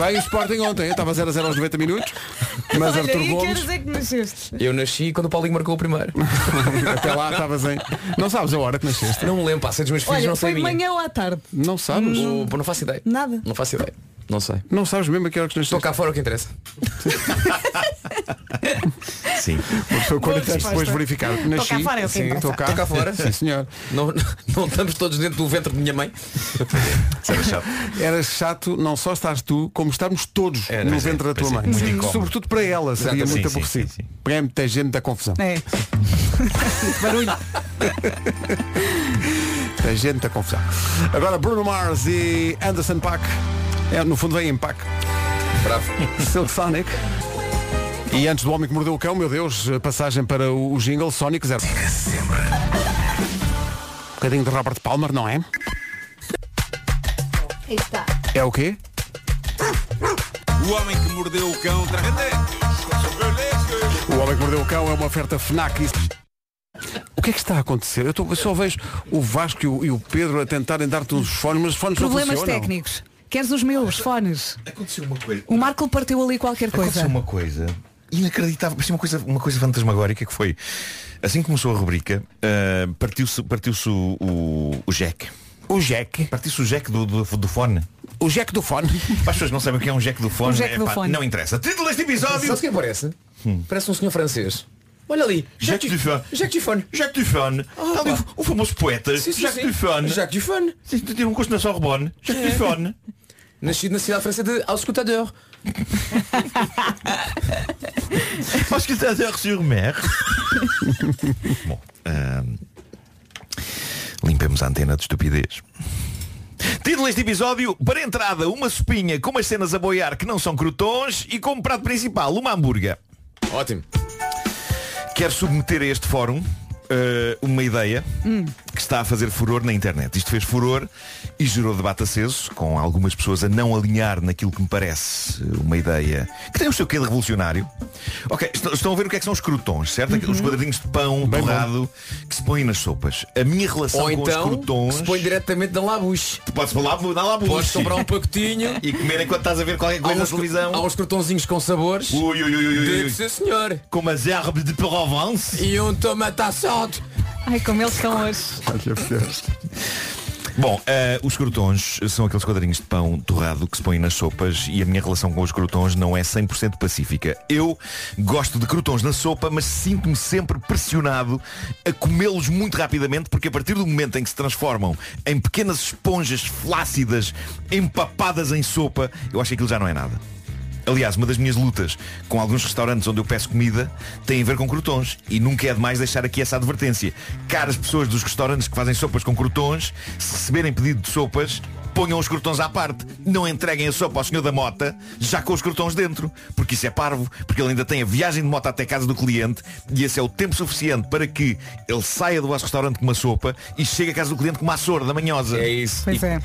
Bem, o Sporting ontem, estava 0 a 0 aos 90 minutos, mas Olha, Arthur Gomes, é que nasceste? Eu nasci quando o Paulinho marcou o primeiro. até lá estavas em. Não sabes a hora que nasceste? Não me lembro, pá, sei dos meus filhos, Olha, não sei foi de manhã ou à tarde? Não sabes? O- Não faço ideia. Nada. Não faço ideia. Não sei. Não sabes mesmo a que hora que Estou cá fora o que interessa. Sim. Uma pessoa 40 anos resposta. depois de verificar. Nasci. cá fora, é o que Sim, interessa. estou cá. Estou cá fora? Sim, senhor. Não, não estamos todos dentro do ventre de minha mãe. Era chato. Era chato, não só estás tu, como estarmos todos Era, no é, ventre da tua é, mãe. Sobretudo para ela, seria muito aborrecido. sim. Para muita gente da confusão. É. Barulho. A gente da confusão. Agora Bruno Mars e Anderson Paak. É, no fundo vem em Paak. Bravo. Silk Sonic. E antes do Homem que Mordeu o Cão, meu Deus, passagem para o, o jingle Sonic Zero. Um bocadinho de Robert Palmer, não é? Aí está. É o quê? O homem que mordeu o cão. O Homem que Mordeu o Cão é uma oferta FNAC. O que é que está a acontecer? Eu, tô- eu só vejo o Vasco e o, e o Pedro a tentarem dar-te uns fones, mas os fones Problemas não funcionam. técnicos. Queres os meus fones? Aconteceu uma coisa. O Marco partiu ali qualquer coisa. Aconteceu uma coisa inacreditável, parecia uma coisa, uma coisa fantasmagórica que foi assim que começou a rubrica, ah, partiu-se partiu o, o, o jack. O jack. Partisse o jack do, do, do fone. O jack do fone. Para as pessoas não sabem o que é um jack do fone, O jack do epá, fone. não interessa. Título deste episódio. Sabe o que parece? Parece um senhor francês. Olha ali. Jacques Dufone. Jacques Dufone. Jacques Dufone. Está ali o, o famoso poeta. Sim, sim, Jacques sim. Dufone. Jacques Dufone. Sim, um curso na Sorbonne. Jacques É. Dufone. Nascido na cidade francesa de Auscultador. Auscultador sur mer. Bom, ahm, limpemos a antena de estupidez. Título deste episódio, para entrada, uma sopinha com umas cenas a boiar que não são crotons e como prato principal, uma hambúrguer. Ótimo. Quero submeter a este fórum eh, uma ideia que está a fazer furor na internet. Isto fez furor e gerou debate aceso, com algumas pessoas a não alinhar naquilo que me parece uma ideia que tem o seu quê de revolucionário. Ok, est- estão a ver o que é que são os crotons, certo? Aqueles quadradinhos de pão torrado que se põem nas sopas. A minha relação Ou com então os crotons... se põe diretamente da labuche. Podes lá, dar lá Podes comprar um pacotinho e comer enquanto estás a ver qualquer coisa na televisão. há uns crotonzinhos com sabores. Ui, ui, ui, ui, ui. Ser senhor. Com as herbes de Provence. E um tomate assado. Ai, como eles estão hoje. Bom, eh, os crotons são aqueles quadrinhos de pão torrado que se põem nas sopas e a minha relação com os crotons não é 100% pacífica. Eu gosto de crotons na sopa, mas sinto-me sempre pressionado a comê-los muito rapidamente porque a partir do momento em que se transformam em pequenas esponjas flácidas empapadas em sopa, eu acho que aquilo já não é nada. Aliás, uma das minhas lutas com alguns restaurantes onde eu peço comida tem a ver com crotons. E nunca é demais deixar aqui essa advertência. Caras pessoas dos restaurantes que fazem sopas com crotons, se receberem pedido de sopas, ponham os crotons à parte. Não entreguem a sopa ao senhor da mota já com os crotons dentro. Porque isso é parvo, porque ele ainda tem a viagem de moto até casa do cliente e esse é o tempo suficiente para que ele saia do vosso restaurante com uma sopa e chegue a casa do cliente com uma açor da manhosa. É isso. Pois e, é.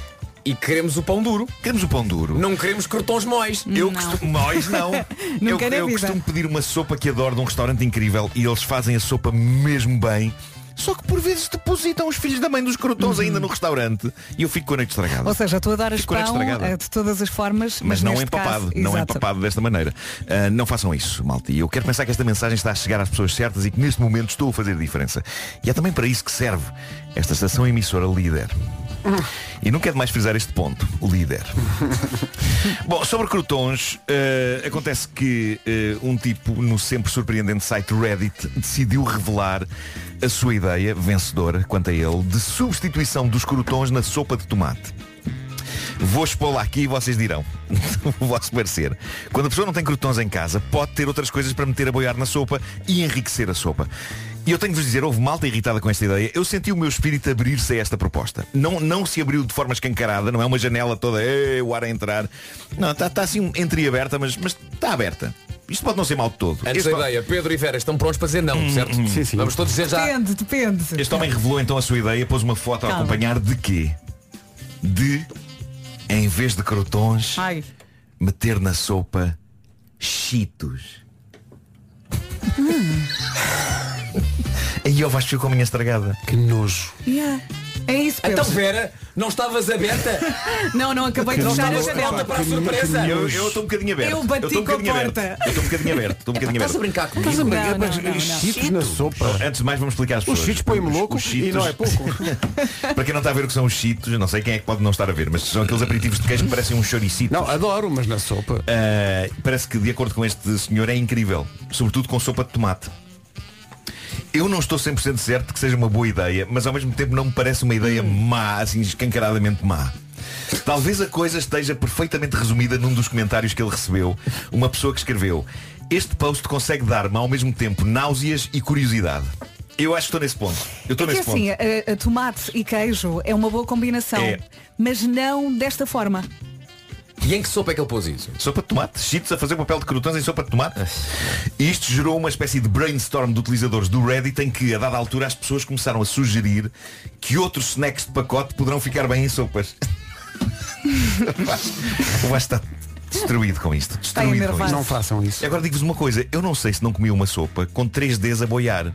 E queremos o pão duro. Queremos o pão duro. Não queremos crotons mois. Eu costumo, nós não. eu eu vida. costumo pedir uma sopa que adoro de um restaurante incrível e eles fazem a sopa mesmo bem. Só que por vezes depositam os filhos da mãe dos crotons ainda no restaurante e eu fico com a noite estragada. Uhum. Ou seja, com a noite pão estragada. eh, de todas as formas, mas mas, não empapado, caso, não exato. empapado desta maneira. Ah, não façam isso, malta. E eu quero pensar que esta mensagem está a chegar às pessoas certas e que neste momento estou a fazer diferença. E é também para isso que serve esta estação emissora líder. E não quero mais frisar este ponto, o líder. Bom, sobre crotons, eh, acontece que eh, um tipo no sempre surpreendente site Reddit decidiu revelar a sua ideia, vencedora quanto a ele, de substituição dos crotons na sopa de tomate. Vou expô-la aqui e vocês dirão o vosso parecer. Quando a pessoa não tem crotons em casa, pode ter outras coisas para meter a boiar na sopa e enriquecer a sopa. E eu tenho de vos dizer, houve malta irritada com esta ideia. Eu senti o meu espírito abrir-se a esta proposta. Não, não se abriu de forma escancarada, não é uma janela toda, "Ei, o ar a entrar. Não, está está assim entreaberta, mas, mas está aberta. Isto pode não ser mal de todo. Antes Este- da ideia, Pedro e Vera estão prontos para dizer não, certo? Sim, sim. Vamos todos dizer já. Depende, depende. Este homem revelou então a sua ideia, pôs uma foto a Calma. acompanhar de quê? De, em vez de crotons, Ai. meter na sopa cheetos. Aí eu vais com a minha estragada. Que nojo. Yeah. É isso, Pedro. Então Vera, não estavas aberta? Não, não, acabei de fechar a janela. para a surpresa? Eu eu estou um bocadinho aberto. Eu bati estou um com a bocadinho aberto. porta. Eu estou um bocadinho aberto. Estou um bocadinho Estás a aberto. brincar comigo? Estás a brincar, Não, mas não, não, não. cheetos na sopa. Antes de mais vamos explicar às Os pessoas. cheetos põem-me Os- louco os e não é pouco. Para quem não está a ver o que são os cheetos, não sei quem é que pode não estar a ver, mas são aqueles aperitivos de queijo que parecem um choricito. Não, adoro, mas na sopa. Uh, parece que, de acordo com este senhor, é incrível. Sobretudo com sopa de tomate. Eu não estou 100% certo que seja uma boa ideia, mas ao mesmo tempo não me parece uma ideia má, assim escancaradamente má. Talvez a coisa esteja perfeitamente resumida num dos comentários que ele recebeu. Uma pessoa que escreveu Este post consegue dar-me ao mesmo tempo náuseas e curiosidade. Eu acho que estou nesse ponto. Eu estou É nesse assim, ponto. a, a tomate e queijo é uma boa combinação, É. mas não desta forma. E em que sopa é que ele pôs isso? Sopa de tomate, cheetos a fazer papel de crotões em sopa de tomate. E isto gerou uma espécie de brainstorm de utilizadores do Reddit em que, a dada altura, as pessoas começaram a sugerir que outros snacks de pacote poderão ficar bem em sopas. o Vasco está destruído com isto. Destruído com isto. Não façam isso. Agora digo-vos uma coisa, eu não sei se não comi uma sopa com 3 Ds a boiar.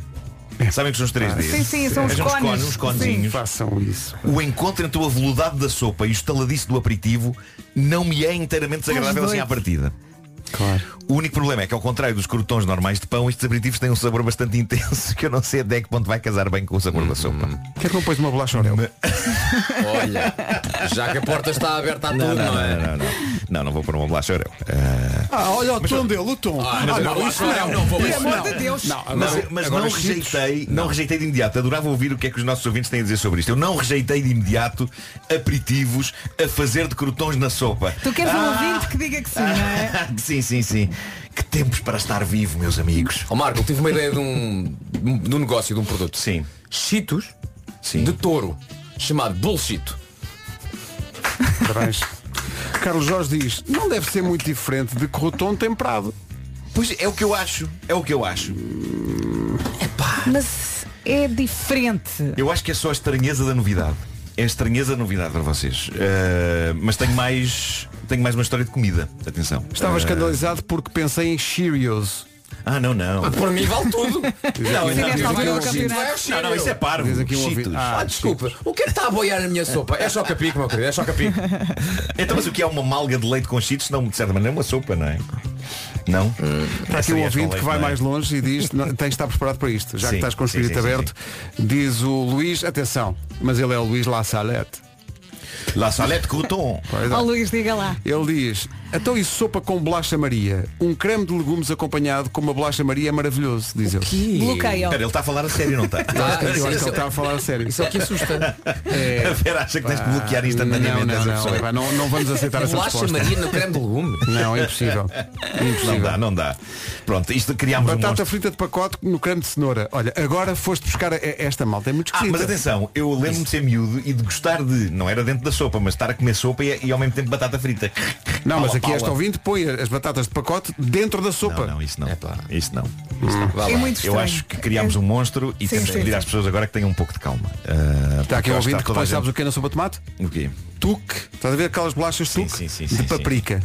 Sabem o que são os 3 Ds? Sim, sim, são os Vejam cones. uns conezinhos. Façam isso. O encontro entre o aveludado da sopa e o estaladiço do aperitivo não me é inteiramente desagradável assim à partida. Claro. O único problema é que ao contrário dos crotons normais de pão, estes aperitivos têm um sabor bastante intenso que eu não sei até que ponto vai casar bem com o sabor da sopa. Por que é que não pões uma bolacha? Olha, já que a porta está aberta a tudo, Não, não, não, é? não, não, não. Não, não vou pôr uma bolacha Orel. Ah, Ah, olha o tom dele, o tom. Ah, mas Ah, não, isso não, não vou pôr. não. de Deus. Não, Mas, agora- mas agora não rejeitei, não rejeitei de imediato. Adorava ouvir o que é que os nossos ouvintes têm a dizer sobre isto. Eu não rejeitei de imediato aperitivos a fazer de crotons na sopa. Tu queres um Ah, ouvinte que diga que sim, não é? sim, sim, sim. Que tempos para estar vivo, meus amigos. Ó Marco, tive uma ideia de um, de um negócio, de um produto. Sim. Cheetos Sim. de touro, chamado bullshit. Parabéns. Carlos Jorge diz, não deve ser muito diferente de croton temperado. Pois é o que eu acho. É o que eu acho. Mas é diferente. Eu acho que é só a estranheza da novidade. É a estranheza da novidade para vocês. Ah, mas tenho mais. Tenho mais uma história de comida. Atenção. Estava Ah, escandalizado porque pensei em Cheerios. Ah, não, não. Por mim vale tudo. Não, Sim, nesta não, altura não, do campeonato. não, não, isso é parvo. Diz aqui um Cheetos. ouvinte. Ah, desculpa. O que é que está a boiar na minha sopa? É choca-pico, meu querido, é choca-pico. Então, mas o que é uma malga de leite com cheetos? Não, de certa maneira, é uma sopa, não é? Não? Está aqui um ouvinte que vai mais longe e diz, não, tens de estar preparado para isto. Já Sim, que estás com o espírito sim, sim, aberto, diz o Luís, atenção, mas ele é o Luís La Salette. La salette crouton. É. Ó Luís, diga lá. Ele diz, então isso sopa com bolacha Maria. Um creme de legumes acompanhado com uma bolacha Maria é maravilhoso, diz ele. Bloqueio. Espera, ele está a falar a sério, não está? Tá, Eu acho que ele está a falar a sério. Isso é o que assusta. É, A Vera acha que tens de bloquear não, instantaneamente não, essa não, pessoa. epá, não, não vamos aceitar essa Bolacha resposta. Maria no creme de legume. Não, é impossível. Não impossível. dá, não dá. Pronto, isto criámos um Batata monstro. frita de pacote no creme de cenoura. Olha, agora foste buscar esta malta. É muito Ah, esquisita. mas atenção, eu lembro-me de ser miúdo e de gostar de, não era dentro da sopa, mas estar a comer sopa e, e ao mesmo tempo batata frita. Não, mas Aqui este Paula. ouvinte põe as batatas de pacote dentro da sopa. Não, não, isso não. Epá. Isso não. Isso não. Vá É lá. muito estranho. Eu acho que criámos um monstro e Sim, temos que sim, pedir sim. às pessoas agora que tenham um pouco de calma. Ah, Está aqui um ouvinte que põe, sabes o que é na sopa de tomate? O quê? Tuque. Estás a ver aquelas bolachas tuque? sim, sim, de sim, paprika.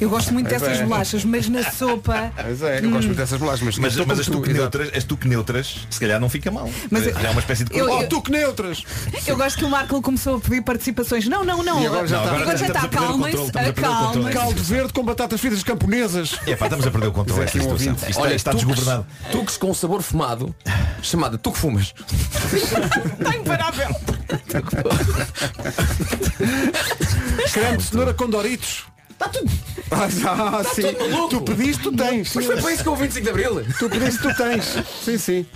Eu gosto muito Pois dessas é. bolachas, mas na sopa. Pois é, eu gosto muito dessas bolachas, mas, Mas, estou mas as tu, tuque exato. neutras, as tuque neutras, se calhar não fica mal. Mas eu- é uma espécie de eu- Oh, tuque neutras! Eu gosto que o Marco começou a pedir participações. Não, não, não. E agora já Não, está. agora Agora já está. o Acalmem-se. Caldo verde com batatas fritas camponesas. É pá, estamos a perder o controle desta aqui um situação. Isto Olha, está desgovernado. Tuques com sabor fumado, chamada tu que fumas. Está imparável. Creme de cenoura com Doritos. Está tudo. Ah, sim. tudo maluco. Tu pediste, tu tens. Mas foi para isso que o 25 de Abril. Tu pediste, tu tens. Sim, sim.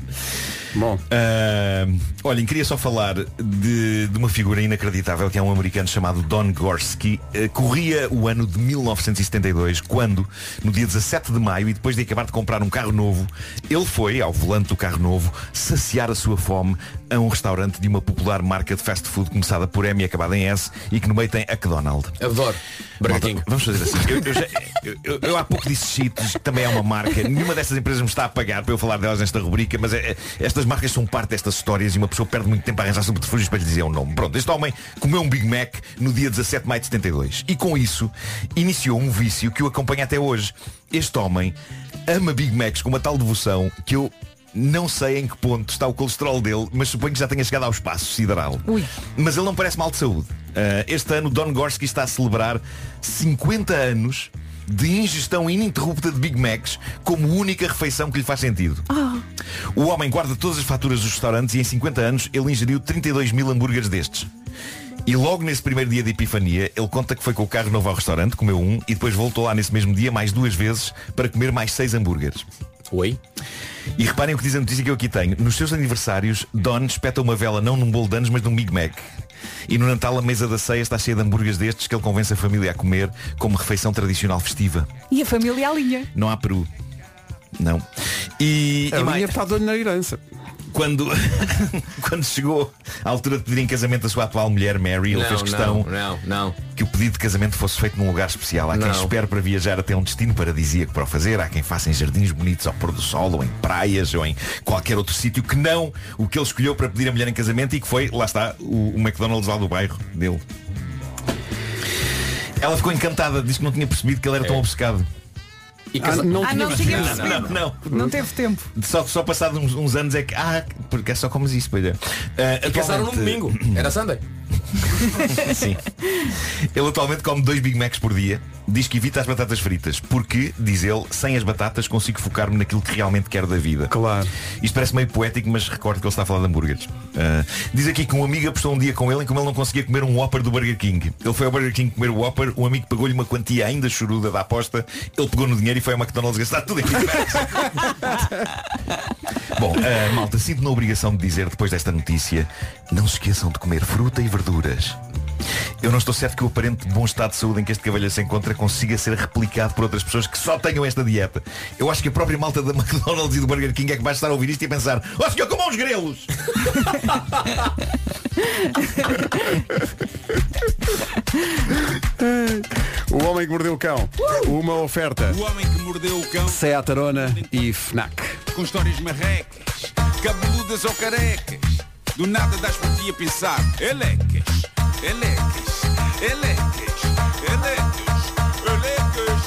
Bom, Ah, olhem, queria só falar de, de uma figura inacreditável que é um americano chamado Don Gorski. Ah, corria o ano de 1972, quando, no dia 17 de maio, e depois de acabar de comprar um carro novo, ele foi, ao volante do carro novo, saciar a sua fome a um restaurante de uma popular marca de fast food começada por M e acabada em S e que no meio tem McDonald. Adoro. Malta. Vamos fazer assim. Eu, eu já- eu- eu- há pouco disse Cheetos, que também é uma marca. Nenhuma dessas empresas me está a pagar para eu falar delas nesta rubrica, mas é- é- estas marcas são parte destas histórias e uma pessoa perde muito tempo a arranjar subterfúgios para lhe dizer o nome. Pronto, este homem comeu um Big Mac no dia 17 de maio de 72 e com isso iniciou um vício que o acompanha até hoje. Este homem ama Big Macs com uma tal devoção que eu não sei em que ponto está o colesterol dele, mas suponho que já tenha chegado ao espaço sideral. Ui. Mas ele não parece mal de saúde. Ah, este ano Don Gorski está a celebrar 50 anos de ingestão ininterrupta de Big Macs como única refeição que lhe faz sentido. O homem guarda todas as faturas dos restaurantes e em 50 anos ele ingeriu 32 mil hambúrgueres destes. E logo nesse primeiro dia de epifania, ele conta que foi com o carro novo ao restaurante, comeu um e depois voltou lá nesse mesmo dia mais duas vezes para comer mais seis hambúrgueres. Oi? E reparem o que diz a notícia que eu aqui tenho. Nos seus aniversários, Don espeta uma vela não num bolo de anos, mas num Big Mac. E no Natal a mesa da ceia está cheia de hambúrgueres destes que ele convence a família a comer como refeição tradicional festiva. E a família à linha. Não há peru. Não. E, a e minha mais, está de olho na herança. Quando, quando chegou à altura de pedir em casamento a sua atual mulher, Mary, ele Não, fez questão não, não, que o pedido de casamento fosse feito num lugar especial. Há quem Não. espere para viajar até um destino paradisíaco para o fazer. Há quem faça em jardins bonitos ao pôr do sol, ou em praias, ou em qualquer outro sítio que não o que ele escolheu para pedir a mulher em casamento e que foi, lá está, o, o McDonald's lá do bairro dele. Ela ficou encantada, disse que não tinha percebido que ele era tão obcecado. E Ah, não Ah, tinha não percebido. percebido. Não, não. Não teve tempo. Só, só passados uns, uns anos é que. Ah, porque é só comes isso, pois é. Ah, E casaram atualmente- domingo. Era Sunday. Sim. Ele atualmente come dois Big Macs por dia. Diz que evita as batatas fritas. Porque, diz ele, sem as batatas consigo focar-me naquilo que realmente quero da vida. Claro. Isto parece meio poético, mas recordo que ele está a falar de hambúrgueres. Ah, diz aqui que um amigo apostou um dia com ele em como ele não conseguia comer um Whopper do Burger King. Ele foi ao Burger King comer o Whopper, o amigo pagou-lhe uma quantia ainda choruda da aposta, ele pegou no dinheiro e foi ao McDonald's gastar tudo em Big Macs. Bom, ah, malta, sinto na obrigação de dizer depois desta notícia, não se esqueçam de comer fruta e Eu não estou certo que o aparente bom estado de saúde em que este cavalheiro se encontra consiga ser replicado por outras pessoas que só tenham esta dieta. Eu acho que a própria malta da McDonald's e do Burger King é que vai estar a ouvir isto e a pensar Ó senhor, como uns grelos! O Homem que Mordeu o Cão. Uma oferta. O homem que mordeu o cão Seat Arona e FNAC. com histórias marrecas, cabeludas ou carecas. Do nada das por ti a pensar. Elecas, elecas, elecas, elecas, elecas.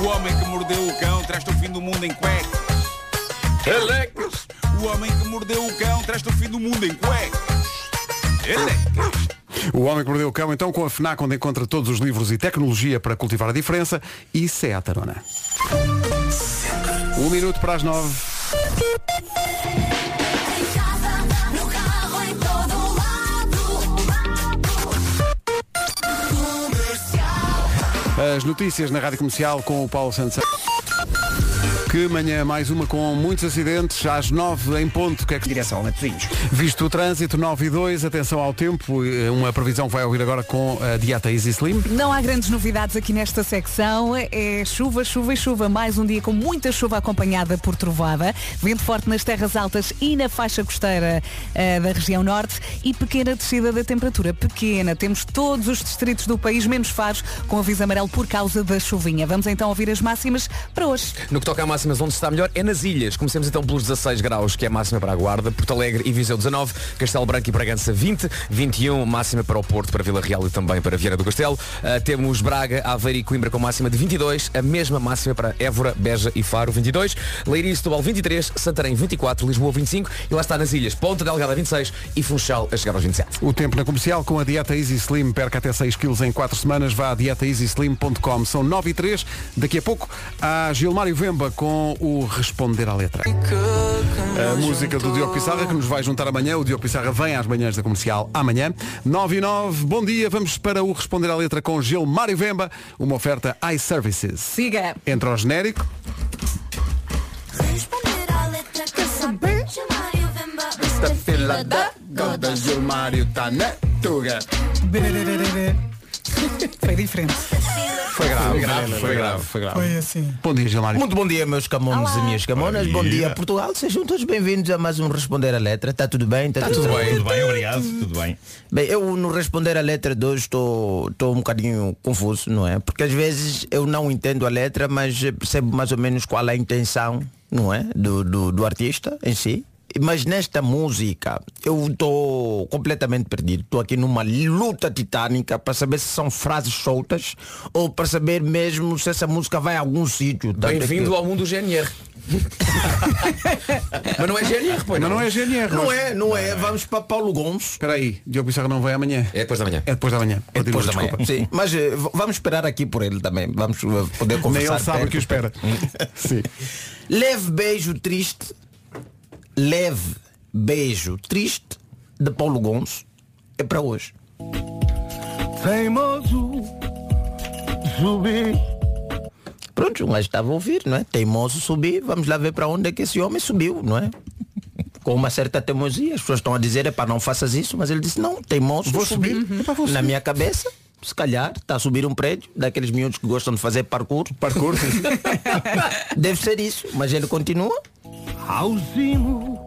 O homem que mordeu o cão traz-te o fim do mundo em cuecas. Elecas. O homem que mordeu o cão traz-te o fim do mundo em cuecas. Elecas. O Homem que Mordeu o Cão, então com a FNAC, onde encontra todos os livros e tecnologia para cultivar a diferença e Seat Arona. Um minuto para as nove. As notícias na Rádio Comercial com o Paulo Santos. Que manhã mais uma com muitos acidentes, às 9 em ponto, que é que Direção a Matosinhos. Visto o trânsito 9 e 2, atenção ao tempo, eh, uma previsão que vai ouvir agora com a dieta Easy Slim. Não há grandes novidades aqui nesta secção. É chuva, chuva e chuva. Mais um dia com muita chuva acompanhada por trovada. Vento forte nas terras altas e na faixa costeira eh, da região norte. E pequena descida da temperatura. Pequena. Temos todos os distritos do país, menos Faros, com aviso amarelo por causa da chuvinha. Vamos então ouvir as máximas para hoje. No que toca a máximas, onde está melhor é nas ilhas. Comecemos então pelos 16 graus, que é a máxima para a Guarda, Porto Alegre e Viseu 19, Castelo Branco e Bragança 20, 21 máxima para o Porto, para Vila Real e também para Viana do Castelo. Ah, temos Braga, Aveiro e Coimbra com máxima de 22, a mesma máxima para Évora, Beja e Faro 22, Leiria e Setúbal 23, Santarém 24, Lisboa 25 e lá está nas ilhas Ponta Delgada 26 e Funchal a chegar aos 27. O tempo na comercial com a dieta Easy Slim perca até 6 quilos em 4 semanas. Vá a dietaeasyslim.com. São 9 e 3. Daqui a pouco há Gilmário Vemba com o Responder à Letra. A música do Diogo Pissarra que nos vai juntar amanhã. O Diogo Pissarra vem às manhãs da comercial amanhã. 9 e 9. Bom dia. Vamos para o Responder à Letra com Gilmário Vemba. Uma oferta iServices. Siga. Entra ao genérico. Esta fila da Goda Gilmário tá na tuga. Foi diferente. Foi grave, Foi grave, foi grave. foi grave. Foi assim. Bom dia, Gilmário. Muito bom dia, meus camones e minhas camonas. Bom dia, Portugal. Sejam todos bem-vindos a mais um Responder a Letra. Está tudo bem? Está Tudo bem, tudo bem, obrigado, tudo bem. Bem, eu no Responder a Letra de hoje estou estou um bocadinho confuso, não é? Porque às vezes eu não entendo a letra, mas percebo mais ou menos qual é a intenção, não é? Do, do, do artista em si. Mas nesta música eu estou completamente perdido. Estou aqui numa luta titânica para saber se são frases soltas ou para saber mesmo se essa música vai a algum sítio. É Bem-vindo que- ao mundo do GNR. Mas não é GNR, pois Não, não é GNR. Não mas- é, não é. Vamos para Paulo Gomes. Espera aí, Diogo Pissarra não vem amanhã. É depois da manhã. É depois da manhã. É depois da manhã. Sim, mas v- vamos esperar aqui por ele também. Vamos eh, poder Nem conversar. ele sabe o que o espera. Sim. Leve beijo triste. Leve beijo triste de Paulo Gonço é para hoje. Teimoso, subir. Pronto, um gajo estava a ouvir, não é? Teimoso subir, vamos lá ver para onde é que esse homem subiu, não é? Com uma certa teimosia, as pessoas estão a dizer, é para não faças isso, mas ele disse, não, teimoso Vou subir. Epá, vou Na minha cabeça, se calhar, está a subir um prédio, daqueles miúdos que gostam de fazer parkour. Parkour. Deve ser isso, mas ele continua. Ao cimo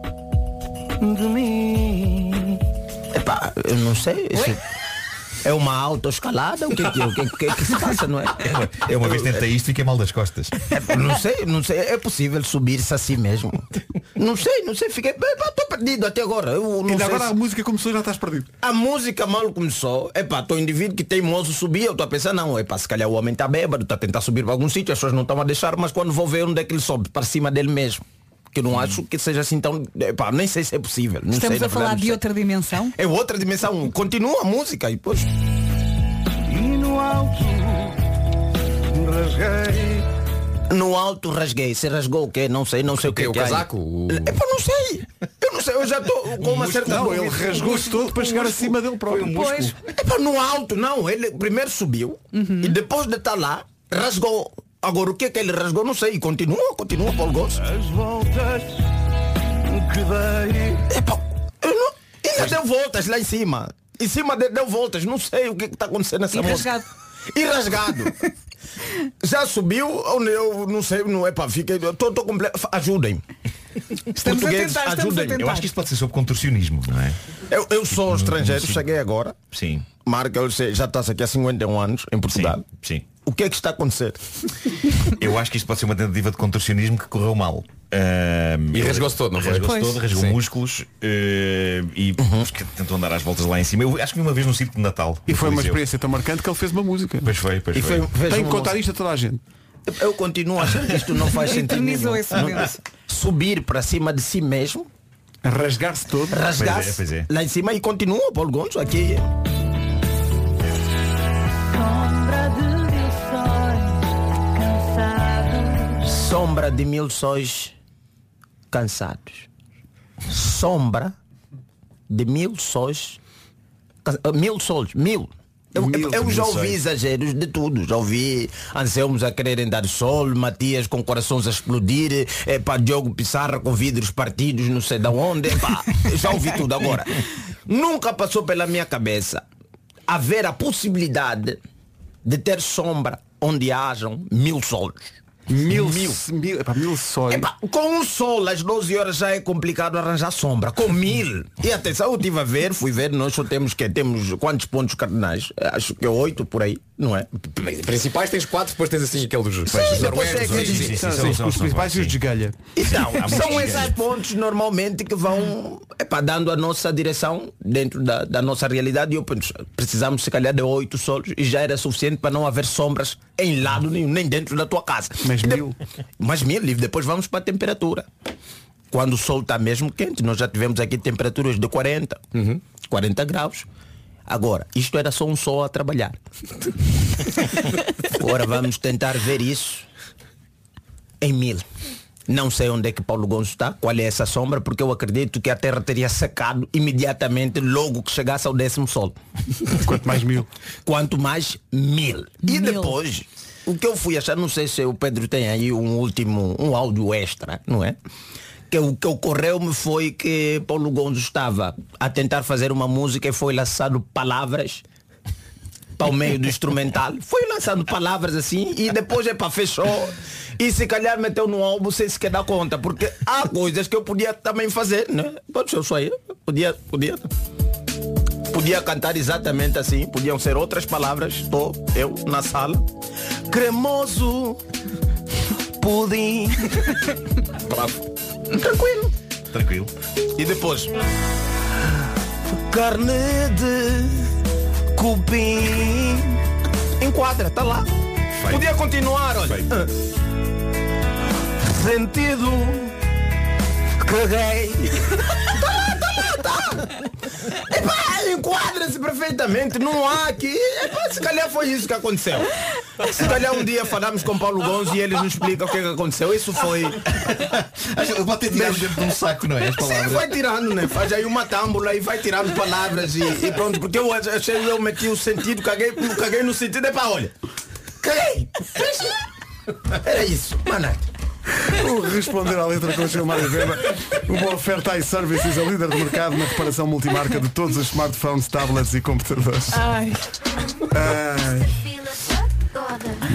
de mim. Epá, eu não sei. isso é uma autoescalada? O que é que, o que, é- o que é que se passa, não é? Eu uma vez tentei isto e fiquei mal das costas. É, não sei, não sei. É possível subir-se assim mesmo? Não sei, não sei. Fiquei. Estou perdido até agora. Eu não Ainda sei agora se- a música começou e já estás perdido. A música mal começou. Epá, tô indivíduo que teimoso subir. Eu estou a pensar, não, epá, se calhar o homem está bêbado, está a tentar subir para algum sítio, as pessoas não estão a deixar, mas quando vou ver onde é que ele sobe, para cima dele mesmo. Que eu não acho que seja assim tão. Epá, nem sei se é possível. Não Estamos sei, a falar verdade, de sei. outra dimensão. É outra dimensão. Continua a música e depois. E no alto rasguei. No alto rasguei. Você rasgou o quê? Não sei, não sei o que. O que aí. casaco? O- Epá, não sei. Eu não sei, eu já estou com uma certa. Não, ele rasgou-se todo para chegar acima dele próprio. Pois. Epá, no alto, não. Ele primeiro subiu e depois de estar lá, rasgou. Agora o que é que ele rasgou? Não sei. E continua, continua, Paulo Gomes. As voltas que dei. Epá, eu não... Ainda deu voltas lá em cima. Em cima de- deu voltas. Não sei o que está acontecendo nessa E música. rasgado. E rasgado. Já subiu, ou eu não sei, não é para fiquei. Estou completo. Ajudem. Estamos a Portugueses, tentar, estamos a ajudem-me. tentar. Eu acho que isto pode ser sobre contorcionismo, não é? Eu, eu sou estrangeiro, Sim. cheguei agora. Sim. Marca, eu sei, já estás aqui há 51 anos em Portugal. Sim. O que é que está a acontecer? Eu acho que isto pode ser uma tentativa de contorcionismo que correu mal. Ahm, E rasgou-se todo, não foi? Rasgou-se todo, rasgou Sim. músculos eh, e porque tentou andar às voltas lá em cima. Eu acho que vi uma vez no circo de Natal. E foi uma experiência tão marcante que ele fez uma música. Pois foi, pois E foi. foi- Tem que contar música. isto a toda a gente. Eu continuo a achar que isto não faz sentido. Subir para cima de si mesmo, Rasgar-se todo. rasgar-se é, é. lá em cima e continua, Paulo Gonço, aqui. Sombra de mil sóis cansados. Sombra de mil sóis. ah, Mil sóis, mil. Eu, Mil, eu já ouvi exageros de tudo. Já ouvi Anselmos a quererem dar sol, Matias com corações a explodir, é, pá, Diogo Pissarra com vidros partidos, não sei da onde. Epá, já ouvi tudo agora. Nunca passou pela minha cabeça haver a possibilidade de ter sombra onde hajam mil sols. Mil, mil, mil, epá, mil sóis. Epá, com um sol às 12 horas já é complicado arranjar sombra. Com mil. E atenção, eu estive a ver, fui ver, nós só temos que temos quantos pontos cardinais? Acho que é oito por aí, não é? Principais tens quatro, depois tens assim aquele dos peixes noruegos, é os principais e os sim. de galha. Então, são esses pontos normalmente que vão epá, dando a nossa direção dentro da, da nossa realidade e eu penso, precisamos se calhar de oito solos e já era suficiente para não haver sombras em lado nenhum, nem dentro da tua casa. Mas mil. Mas mil, depois vamos para a temperatura. Quando o sol está mesmo quente, nós já tivemos aqui temperaturas de 40, 40 graus. Agora, isto era só um sol a trabalhar. Agora vamos tentar ver isso em mil. Não sei onde é que Paulo Gonço está, qual é essa sombra, porque eu acredito que a Terra teria secado imediatamente logo que chegasse ao décimo sol. Quanto mais mil. Quanto mais mil. E Mil. depois, o que eu fui achar, não sei se o Pedro tem aí um último, um áudio extra, não é? Que o que ocorreu-me foi que Paulo Gonzo estava a tentar fazer uma música e foi lançado palavras para o meio do instrumental. Foi lançando palavras assim e depois é para fechou. E se calhar meteu no álbum sem sequer dar conta. Porque há coisas que eu podia também fazer, né? Pode ser isso aí. Podia, podia. Podia cantar exatamente assim, podiam ser outras palavras. Estou eu na sala. Cremoso, pudim. Bravo. Tranquilo. Tranquilo. E depois. Carne de cupim. Enquadra, tá lá. Feito. Podia continuar, olha. Ah. Sentido. Caguei. tá lá, tá lá, tá. Epá, enquadra-se perfeitamente. Não há aqui. Epá, se calhar foi isso que aconteceu. Se calhar um dia falamos com Paulo Gonzo e ele nos explica o que, é que aconteceu. Isso foi. Pode ter tirado dentro de um saco, não é? As Sim, palavras. vai tirando, né? Faz aí uma tâmbula e vai tirando palavras e, e pronto. Porque eu achei eu meti o sentido, caguei, caguei no sentido, é para olha. Caguei! Era isso, mano. O responder à letra com o Gilmar Weber. Uma oferta iServices, a líder do mercado na reparação multimarca de todos os smartphones, tablets e computadores. Ai, Ai.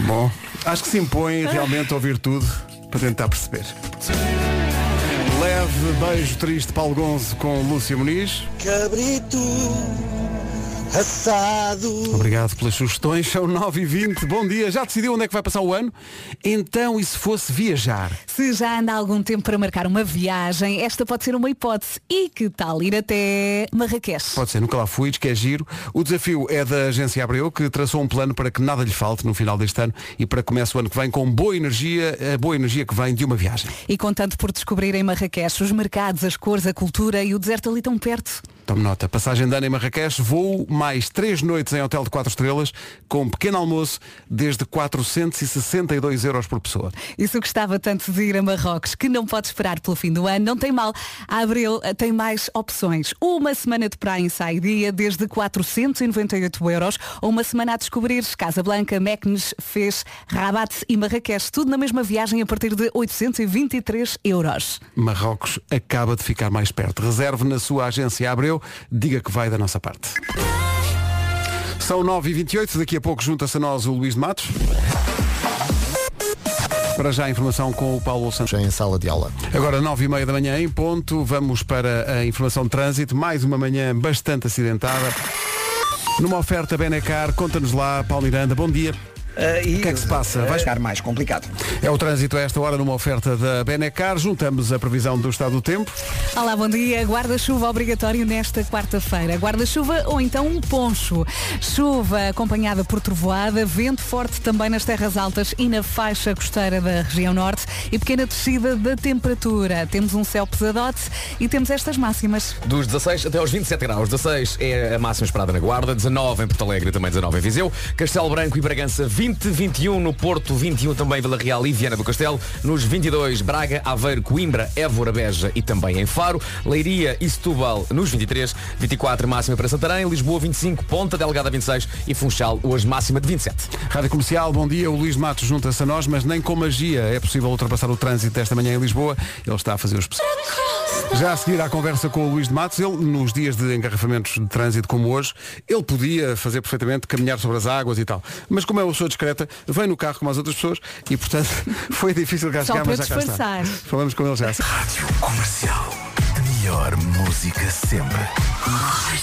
Bom, acho que se impõe realmente ouvir tudo para tentar perceber. Leve beijo triste Paulo Gonzo com Lúcia Muniz. Cabrito, assado. Obrigado pelas sugestões, são 9 e 20 Bom dia, já decidiu onde é que vai passar o ano? Então, e se fosse viajar? Se já anda há algum tempo para marcar uma viagem, esta pode ser uma hipótese. E que tal ir até Marrakech? Pode ser, nunca lá fui, diz que é giro. O desafio é da agência Abreu, que traçou um plano para que nada lhe falte no final deste ano e para que comece o ano que vem com boa energia, a boa energia que vem de uma viagem. E contando por descobrir em Marrakech os mercados, as cores, a cultura e o deserto ali tão perto. Tome nota, passagem de ano em Marrakech, voo mais três noites em hotel de quatro estrelas, com um pequeno almoço, desde 462 euros por pessoa. Se gostava tanto de ir a Marrocos que não pode esperar pelo fim do ano, não tem mal. A Abril eh, tem mais opções. Uma semana de praia em Saidia, desde 498 euros, ou uma semana a descobrir Casablanca, Meknes, Fez, Rabat e Marrakech. Tudo na mesma viagem a partir de 823 euros. Marrocos acaba de ficar mais perto. Reserve na sua agência Diga que vai da nossa parte. São 9h28, daqui a pouco junta-se a nós o Luís de Matos. Para já a informação com o Paulo Santos. Já em sala de aula. Agora 9 e meia da manhã em ponto, vamos para a informação de trânsito, mais uma manhã bastante acidentada. Numa oferta Benecar, conta-nos lá, Paulo Miranda, bom dia. O que é que se passa? Vai ficar mais complicado. É o trânsito a esta hora numa oferta da Benecar. Juntamos a previsão do estado do tempo. Olá, bom dia. Guarda-chuva obrigatório nesta quarta-feira. Guarda-chuva ou então um poncho. Chuva acompanhada por trovoada, vento forte também nas terras altas e na faixa costeira da região norte e pequena descida da temperatura. Temos um céu pesadote e temos estas máximas. Dos 16 até aos 27 graus. 16 é a máxima esperada na Guarda, 19 em Porto Alegre e também 19 em Viseu. Castelo Branco e Bragança 20, 21 no Porto, 21 também Vila Real e Viana do Castelo. Nos 22 Braga, Aveiro, Coimbra, Évora, Beja e também em Faro. Leiria e Setúbal nos 23, 24 máxima para Santarém, Lisboa 25, Ponta Delgada 26 e Funchal hoje máxima de 27. Rádio Comercial, bom dia. O Luís Matos junta-se a nós, mas nem com magia é possível ultrapassar o trânsito desta manhã em Lisboa. Ele está a fazer os Já a seguir à conversa com o Luís de Matos, ele, nos dias de engarrafamentos de trânsito como hoje, ele podia fazer perfeitamente caminhar sobre as águas e tal. Mas como é uma pessoa discreta, vem no carro como as outras pessoas e, portanto, foi difícil cá Só chegar, para mas já cá está. Falamos com ele já. Rádio Comercial. A melhor música sempre.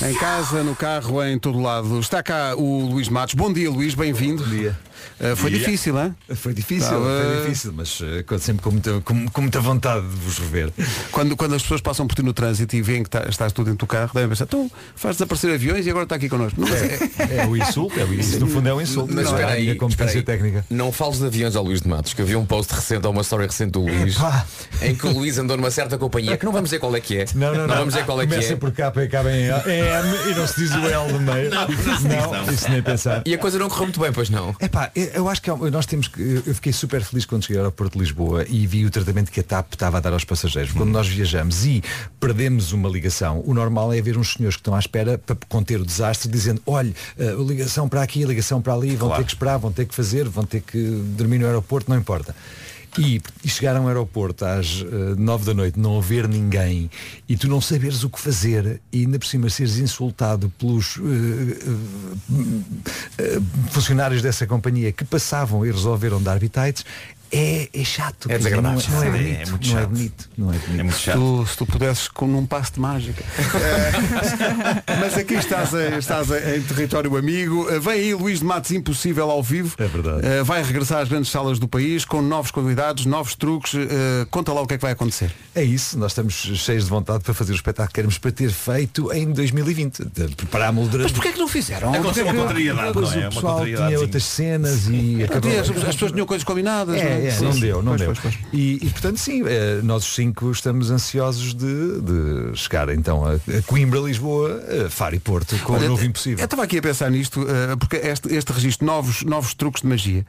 Em casa, no carro, em todo lado. Está cá o Luís Matos. Bom dia, Luís, bem-vindo. Bom dia. foi Dia. difícil, hein? Foi difícil, Estava- foi difícil, mas com- sempre com muita, com, com muita vontade de vos rever. Quando, quando as pessoas passam por ti no trânsito e veem que tá- estás tudo dentro do carro, devem pensar, então faz desaparecer aviões e agora está aqui connosco. Não, mas é, É o insulto, é o insulto. No fundo é um insulto. Mas não é? espera A aí, minha competência espera aí. técnica. Não fales de aviões ao Luís de Matos, que eu vi um post recente, ou uma story recente do Luís, Epá. em que o Luís andou numa certa companhia, que não vamos dizer qual é que é. Não, não, não. vamos dizer qual é que Começa é. por K e acaba em M e não se diz o L no meio. Não, isso nem pensar. E a coisa não correu muito bem, pois não. Epá, eu- eu acho que há- nós temos que. Eu fiquei super feliz quando cheguei ao aeroporto de Lisboa e vi o tratamento que a TAP estava a dar aos passageiros. Quando nós viajamos e perdemos uma ligação, o normal é haver uns senhores que estão à espera para conter o desastre, dizendo, olha, eh, ligação para aqui, ligação para ali, vão ter que esperar, vão ter que fazer, vão ter que dormir no aeroporto, não importa. E, e chegar a um aeroporto às eh, nove da noite, não haver ninguém e tu não saberes o que fazer e ainda por cima seres insultado pelos eh, eh, funcionários dessa companhia que passavam e resolveram dar bitites é, é chato. É dizer, não, desagradável. não é Sim, bonito. é muito não é chato. bonito. Não é bonito. É muito chato. tu, se tu pudesses com num passo de mágica. Mas aqui estás, a- estás a- em território amigo. Eh, Vem aí Luís de Matos Impossível ao vivo. É verdade. Eh, Vai regressar às grandes salas do país com novos convidados, novos truques. Eh, Conta lá o que é que vai acontecer. É isso, nós estamos cheios de vontade para fazer o espetáculo que queremos para ter feito em 2020. De- Preparámos-lo durante. Mas porquê é que não fizeram? Aconteceu uma contrariedade, não é? o Uma pessoal contrariedade, tinha outras cenas e acabou. As, as pessoas tinham coisas combinadas. É, não é, Sim, não sim. deu, não Pois, deu. pois, pois. E, e, portanto sim, eh, nós os cinco estamos ansiosos de, de chegar então a, a Coimbra, Lisboa, a Faro e Porto com Olha, o novo Eu impossível. estava aqui a pensar nisto, eh, porque este, este registro, novos, novos truques de magia,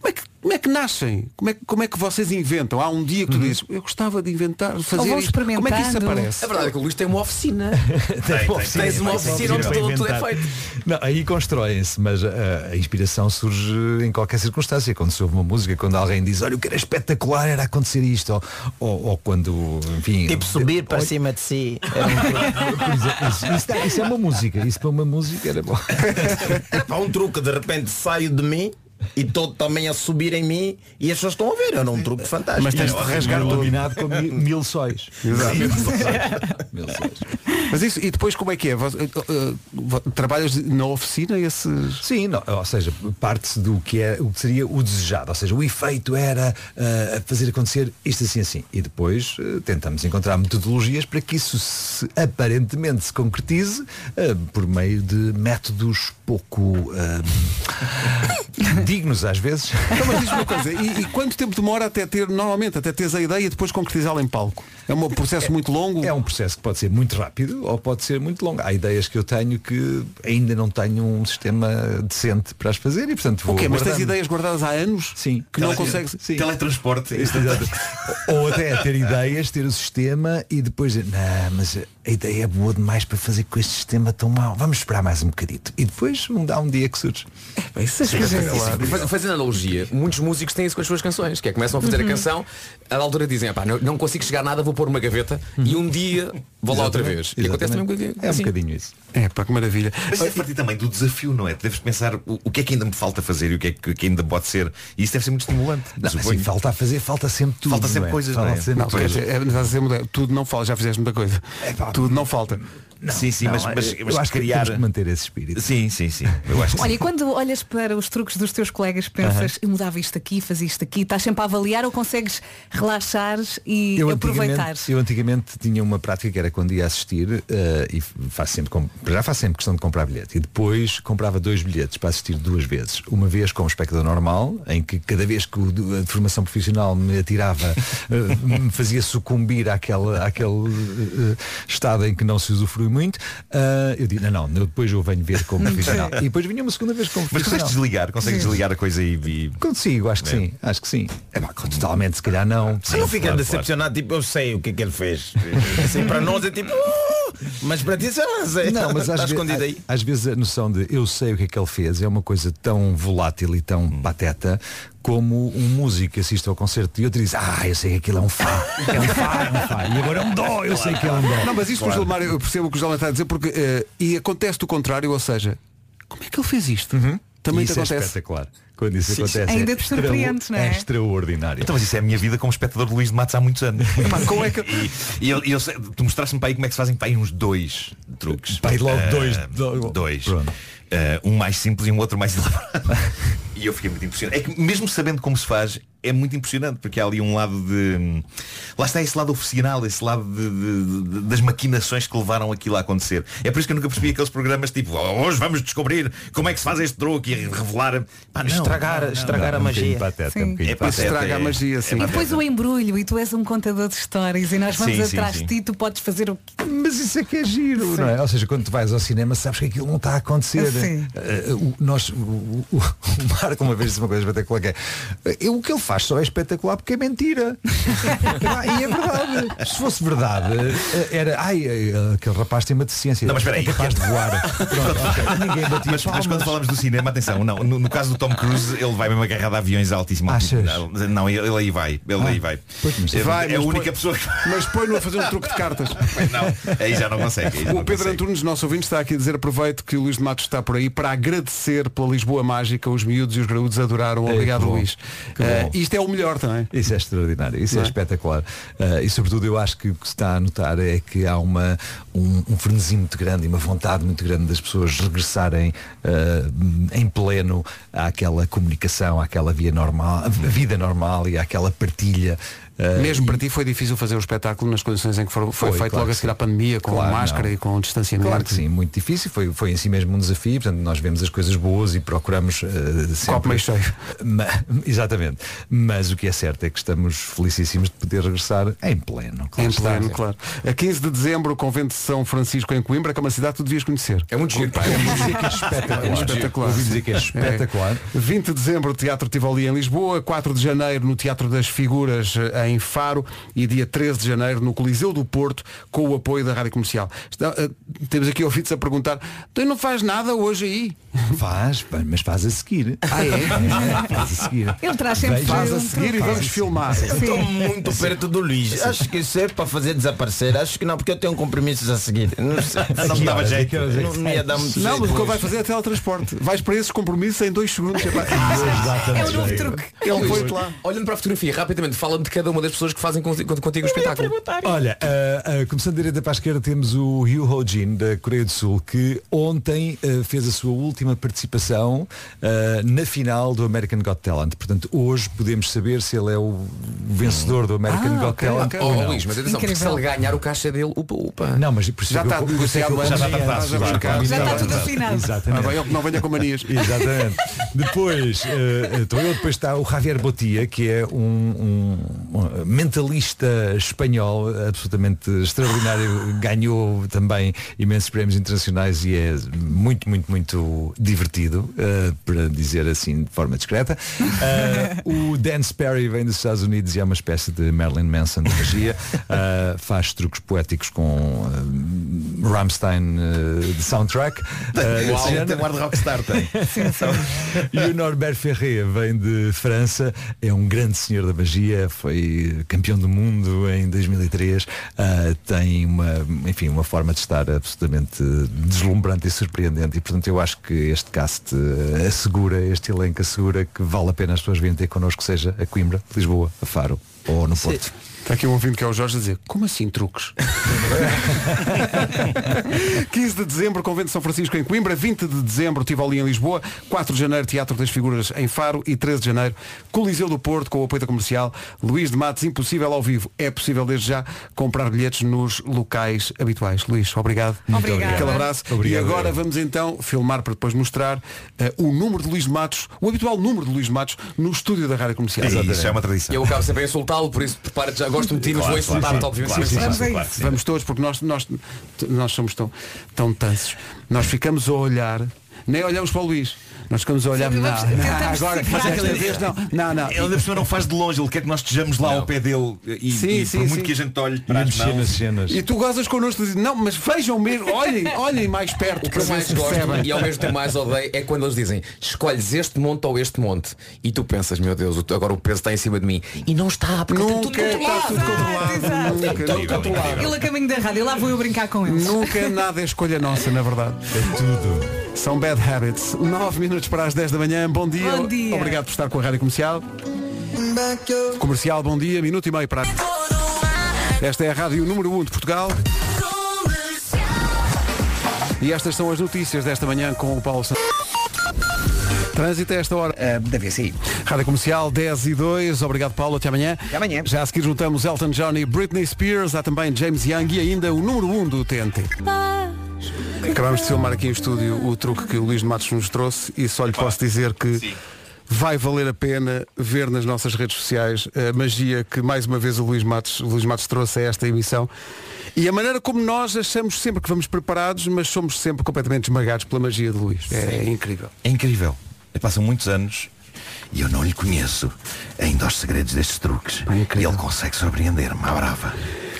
como é que, como é que nascem? Como é, que- como é que vocês inventam? Há um dia que tu dizes, eu gostava de inventar, fazer isto. Como é que isso aparece? A verdade é que o Luís tem uma oficina. Tem uma tem, tens uma oficina onde tudo, tudo é feito. Não, aí constroem-se, mas a, a inspiração surge em qualquer circunstância. Quando se ouve uma música, quando alguém diz, olha, o que era espetacular era acontecer isto, ou, ou, ou quando, enfim. Tipo subir para cima de si. Um isso, isso dá- isso é uma música. Isso para uma música era bom. Há um truque, de repente saio de mim e estou também a subir em mim e as pessoas estão a ver. Era um truque fantástico. Mas tens de rasgar todo. iluminado com mil, mil sóis. Exato. Mil sóis. Mas isso, e depois como é que é? Eh, eh, trabalhas na oficina esses. Sim, não, ou seja, parte do que é o que seria o desejado, ou seja, o efeito era ah, fazer acontecer isto assim assim. E depois ah, tentamos encontrar metodologias para que isso se, aparentemente se concretize ah, por meio de métodos pouco dignos às vezes. Então, mas diz uma coisa, e, e quanto tempo demora até ter, normalmente, até teres a ideia e depois concretizá-la em palco? É um processo muito longo? É um processo que pode ser muito rápido ou pode ser muito longo. Há ideias que eu tenho que ainda não tenho um sistema decente para as fazer e portanto vou Ok, mas tens ideias guardadas há anos Sim. que não Tele- consegues. Sim. Teletransporte. Exato. Ou até ter ideias, ter o sistema e depois dizer, não, mas a ideia é boa demais para fazer com este sistema tão mau. Vamos esperar mais um bocadito. E depois um, há um dia que surge. Isso é Faz- Fazendo analogia, muitos músicos têm isso com as suas canções, que é começam a fazer Uhum. a canção, a da altura dizem, "Epá, não, não consigo chegar a nada, vou pôr uma gaveta e um dia vou lá outra vez. E acontece também com É um assim. bocadinho isso. É, pá, que maravilha. Mas deve partir também do desafio, não é? Deves pensar o, o que é que ainda me falta fazer e o que é que, que ainda pode ser. E isso deve ser muito estimulante. Não, assim, falta a fazer, falta sempre tudo. Falta sempre não é? coisas, Falta não é? sempre Não, é, a tudo não falta, já fizeste muita coisa. tudo não falta. Sim, sim, Não, mas, mas, eu mas acho que criar. temos que manter esse espírito. Sim, sim, sim. Eu acho que Olha, sim. e quando olhas para os truques dos teus colegas, pensas, eu mudava isto aqui, fazia isto aqui, estás sempre a avaliar ou consegues relaxar e Eu aproveitar? eu antigamente tinha uma prática que era quando ia assistir eh, e faço sempre, com- já faço sempre questão de comprar bilhete e depois comprava dois bilhetes para assistir duas vezes. Uma vez como espectador normal, em que cada vez que o de- a formação profissional me atirava eh, me fazia sucumbir àquele, àquele eh, estado em que não se muito, eh, eu digo, não, não, eu depois eu venho ver como profissional. E depois vinha uma segunda vez como Mas profissional. consegues desligar, consegues Sim. desligar a coisa e. e... Consigo, acho que sim, acho que sim. É, pá, totalmente, se calhar não. Você não fica claro, decepcionado, tipo, eu sei o que é que ele fez. Assim, para nós é tipo, "Uh", mas para ti não sei. Não, mas às, Está ve- escondido aí. às vezes a noção de eu sei o que é que ele fez é uma coisa tão volátil e tão pateta como um músico assiste ao concerto e outro diz, ah, eu sei que aquilo é um Fá, é um Fá, é um Fá, e agora é um Dó, eu sei que é um Dó. Não, mas isso, Claro. Gilmar, eu percebo o que o Gilmar está a dizer, porque eh, e acontece o contrário, ou seja, como é que ele fez isto? Também te isso é acontece. espetacular. Quando isso Sim, acontece. Ainda é te surpreendes, não é? É extraordinário. Então, mas isso é a minha vida como espectador de Luís de Matos há muitos anos. como é que- E, e eu, e eu sei- tu mostraste-me para aí como é que se fazem para aí uns dois truques. Para aí logo Ah, dois. Dois. Pronto. Ah, um mais simples e um outro mais elaborado. e eu fiquei muito impressionado. É que mesmo sabendo como se faz, é muito impressionante, porque há ali um lado de. Lá está esse lado oficinal, esse lado de- de- de- das maquinações que levaram aquilo a acontecer. É por isso que eu nunca percebi aqueles programas tipo, "Oh, hoje vamos descobrir como é que se faz este truque e revelar. Pá, não, Estragar- não, não, estragar não, a um magia. bocadinho pateta, é um É para estragar a é- magia, é sim. E pateta. depois o embrulho e tu és um contador de histórias e nós vamos Sim, atrás sim. de ti, tu podes fazer o que Mas isso é que é giro, não é? Ou seja, quando tu vais ao cinema sabes que aquilo não está a acontecer. Sim. Eh, o, nós, o, o- o Marco uma vez disse uma coisa espetacular que é eh, o que ele faz só é espetacular porque é mentira. E é verdade. Se fosse verdade, era ai, aquele rapaz tem uma deficiência. Não, mas espera é aí. capaz de voar. Pronto. Ninguém batia Mas, mas quando falamos do cinema, atenção, não, no, no caso do Tom Cruise, ele vai mesmo agarrado a aviões altíssimo Achas? Não, ele, ele aí vai, ele Ah, aí vai. pois, mas- é, Vai, é a única põe- pessoa que. Mas põe-no a fazer um truque de cartas. Não, aí já não consegue. já O não Pedro consegue. Antunes, nosso ouvinte, está aqui a dizer aproveito que o Luís de Matos está por aí para agradecer pela Lisboa Mágica, os miúdos e os graúdos adoraram. É, Obrigado, bom, Luís. bom. isto é o melhor também. Isso é extraordinário, isso Não é, espetacular. Ah, e sobretudo eu acho que o que se está a notar é que há uma, um, um muito grande e uma vontade muito grande das pessoas regressarem ah, em pleno àquela comunicação, àquela via normal, vida normal e àquela partilha. Ah, Mesmo para ti foi difícil fazer o espetáculo nas condições em que foi, Foi, feito claro logo a seguir à pandemia, com Claro, máscara não. e com distanciamento. Claro que sim, muito difícil, foi, foi em si mesmo um desafio, portanto nós vemos as coisas boas e procuramos uh, sempre... Copo meio cheio. Ma- exatamente. Mas o que é certo é que estamos felicíssimos de poder regressar em pleno. Em está. pleno, claro. A 15 de dezembro, o convento de São Francisco em Coimbra, que é uma cidade que tu devias conhecer. É muito giro. Eu ouvi dizer que é espetacular. É espetacular. Ouvi dizer que é espetacular. É. 20 de dezembro, Teatro Tivoli em Lisboa. 4 de janeiro, no Teatro das Figuras em Faro e dia 13 de janeiro no Coliseu do Porto com o apoio da Rádio Comercial. Está- eh, temos aqui ouvidos a perguntar, tu não faz nada hoje aí? Faz, mas faz a seguir. Ah, é? faz a seguir. Ele traz sempre Veja- Faz a seguir e vamos filmar. Estou muito perto do Luís. Acho que isso é para fazer desaparecer. Acho que não, porque eu tenho compromissos a seguir. Não, sei. Não me dava jeito. Não, não ia dar muito Não, mas o que vai fazer é teletransporte. Vais para esses compromissos em dois segundos. Epá, É o novo truque. Ele foi-te lá. Olhando para a fotografia, rapidamente, fala-me de cada uma das pessoas que fazem conti- contigo o espetáculo. Olha, ah, ah, começando direita para a esquerda temos o Ryu Ho-jin da Coreia do Sul que ontem ah, fez a sua última participação ah, na final do American Got Talent. Portanto, hoje podemos saber se ele é o vencedor do American Ah, Got ok, Talent ok. Oh, ou não. Luís, mas atenção, porque se ele ganhar o caixa dele, upa, upa. Não, mas por isso Já está eu- negociado eu- já já está já já está Já está combinado. tudo afinado. Ah, bem, não venha com manias. Exatamente. Depois, eh, estou eu, depois está o Javier Botia, que é um- um mentalista espanhol absolutamente extraordinário, ganhou também imensos prémios internacionais e é muito, muito, muito divertido, eh, para dizer assim de forma discreta. Eh, o Dan Sperry vem dos Estados Unidos e é uma espécie de Marilyn Manson de magia. Eh, faz truques poéticos com Rammstein eh, de soundtrack. eh, Uau, tem um ar de rockstar, tem. E o Norbert Ferré vem de França, é um grande senhor da magia, foi campeão do mundo em 2003, ah, tem uma, enfim, uma forma de estar absolutamente deslumbrante e surpreendente e portanto eu acho que este cast ah, assegura, este elenco assegura que vale a pena as pessoas virem ter connosco, seja a Coimbra, Lisboa, a Faro ou no Porto. Está aqui um ouvinte que é o Jorge a dizer, como assim truques? 15 de dezembro, Convento de São Francisco em Coimbra, 20 de dezembro, Tivoli em Lisboa, 4 de janeiro, Teatro das Figuras em Faro e 13 de janeiro, Coliseu do Porto, com o apoio da comercial, Luís de Matos, impossível ao vivo. É possível desde já comprar bilhetes nos locais habituais. Luís, obrigado. Muito Obrigada. Aquele abraço. Obrigado. E agora vamos então filmar para depois mostrar eh, o número de Luís de Matos, o habitual número de Luís de Matos, no estúdio da Rádio Comercial. Isso é uma tradição. Eu acabo sempre a insultá-lo, por isso prepara-te já. Gosto de ti, mas vou insultar-te, claro, obviamente. claro, claro, claro. Vamos todos, porque nós, nós, nós somos tão, tão tansos. Nós ficamos a olhar, nem olhamos para o Luís. Nós ficamos a olhar, Sim, não, vamos- não, agora, mas desta vez não, não, não. Ele por cima não faz de longe, ele quer que nós estejamos lá ao pé dele e, Sim, e sim, por muito sim. que a gente olhe para E as mexer nas mãos. cenas. E tu gozas connosco dizendo, não, mas vejam mesmo, olhem, olhem mais perto O que eu mais gosto e ao mesmo tempo mais odeio é quando eles dizem escolhes este monte ou este monte e tu pensas, meu Deus, agora o peso está em cima de mim e não está, porque tem tudo Nunca está controlado. tudo controlado. Exato. Nunca, Tudo nunca, controlado. Ele a caminho da rádio, lá vou eu brincar com eles. nunca nada é escolha nossa, na verdade. É tudo. São bad habits. 9 minutos para as 10 da manhã. Bom dia. Bom dia. Obrigado por estar com a Rádio Comercial. Comercial, bom dia. Minuto e meio para. Esta é a Rádio número 1 de Portugal. E estas são as notícias desta manhã com o Paulo Santos. Trânsito a esta hora. Ah, da VCI. Rádio Comercial 10 e 2. Obrigado, Paulo. Até amanhã. Até amanhã. Já a seguir juntamos Elton John e Britney Spears. Há também James Young e ainda o número 1 do TNT. Acabamos de filmar aqui em estúdio o truque que o Luís de Matos nos trouxe e só lhe posso dizer que vai valer a pena ver nas nossas redes sociais a magia que mais uma vez o Luís Matos, o Luís Matos trouxe a esta emissão e a maneira como nós achamos sempre que vamos preparados, mas somos sempre completamente esmagados pela magia de Luís. É, incrível. É incrível. Passam muitos anos e eu não lhe conheço ainda os segredos destes truques. É e ele consegue surpreender-me à brava.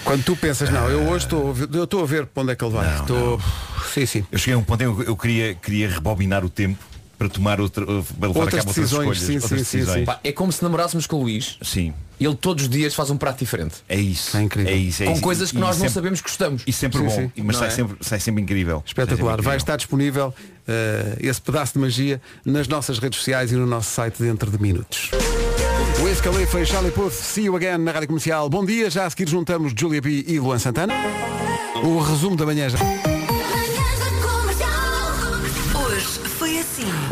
Quando tu pensas, não, eu hoje estou a ver- eu estou a ver para onde é que ele vai. Estou. Sim, sim. Eu cheguei a um ponto em que eu queria, queria rebobinar o tempo para tomar outra, para levar Outras a cabo decisões, outras escolhas, sim, outras sim, sim, decisões. Pá, é como se namorássemos com o Luís. Sim. Ele todos os dias faz um prato diferente. É isso. É incrível. É isso, é com isso. coisas que E nós não sempre- sabemos que gostamos. E sempre Sim, bom. sim. Mas Não sai, é? sempre, sai sempre incrível. Espetacular. Vai estar disponível eh, esse pedaço de magia nas nossas redes sociais e no nosso site dentro de minutos. O Wiz Khalifa e Charlie Puth, see you again na Rádio Comercial. Bom dia, já a seguir juntamos Julia B e Luan Santana. O resumo da manhã já.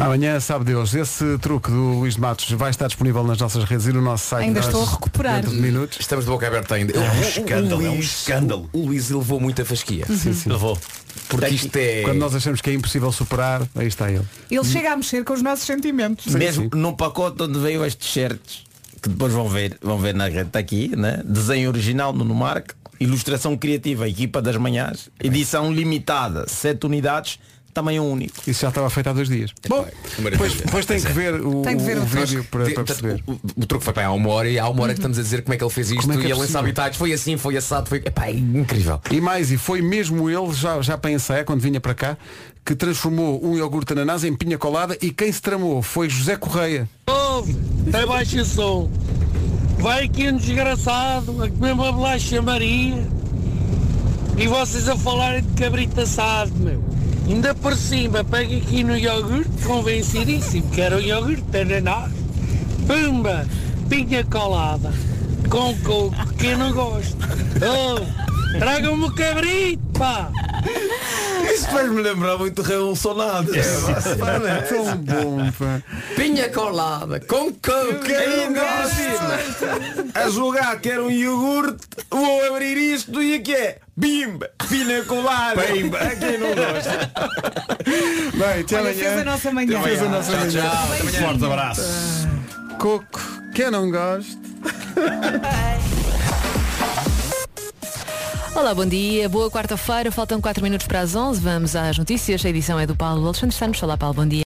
Amanhã, sabe Deus, esse truque do Luís de Matos vai estar disponível nas nossas redes e no nosso site. Ainda estou a recuperar. Dentro de minutos. Estamos de boca aberta ainda. É um escândalo, o é um Luís- escândalo. O Luís levou muita fasquia. Sim, sim. Levou. Porque isto é. Quando nós achamos que é impossível superar, aí está ele. Ele chega a mexer com os nossos sentimentos. Mesmo num pacote onde veio as t-shirts, que depois vão ver, vão ver na rede tá aqui, né? Desenho original no Mark, ilustração criativa, equipa das manhãs, edição limitada, 7 unidades, tamanho único. Isso já estava feito há dois dias. Bom, depois, depois tem que ver o, Tem de ver o o vídeo para, Tem- para perceber. o, o truque foi para há uma hora e há uma hora que estamos a dizer como é que ele fez isto Como é que é e ele em possível? habitats foi assim, foi assado, foi. Epá, é incrível. E mais, e foi mesmo ele, já, já para ensaiar, quando vinha para cá, que transformou um iogurte ananás em pinha colada e quem se tramou foi José Correia. Ouve, abaixa o som. Vai aqui um desgraçado a comer uma bolacha Maria e vocês a falarem de cabrito assado, meu. Ainda por cima, pega aqui no iogurte, convencidíssimo que era um iogurte ananás. Pumba, pinha colada, com coco, que eu não gosto. Oh, tragam-me o cabrito, pá! Isso faz-me lembrar muito revolucionário. Tão bom, pá. Pinha colada, com coco. Quem não gosta? A julgar que era um iogurte, vou abrir isto e aqui é Bimba, pina colada. Bimba. Quem não gosta? Bem, até Olha, amanhã. fez a nossa manhã. Fez a nossa Tchau, manhã. tchau. Até amanhã. Forte abraço. Coco, quem não gosta? Olá, bom dia, boa quarta-feira, faltam 4 minutos para as 11, vamos às notícias, a edição é do Paulo Alexandre Santos. Olá Paulo, bom dia.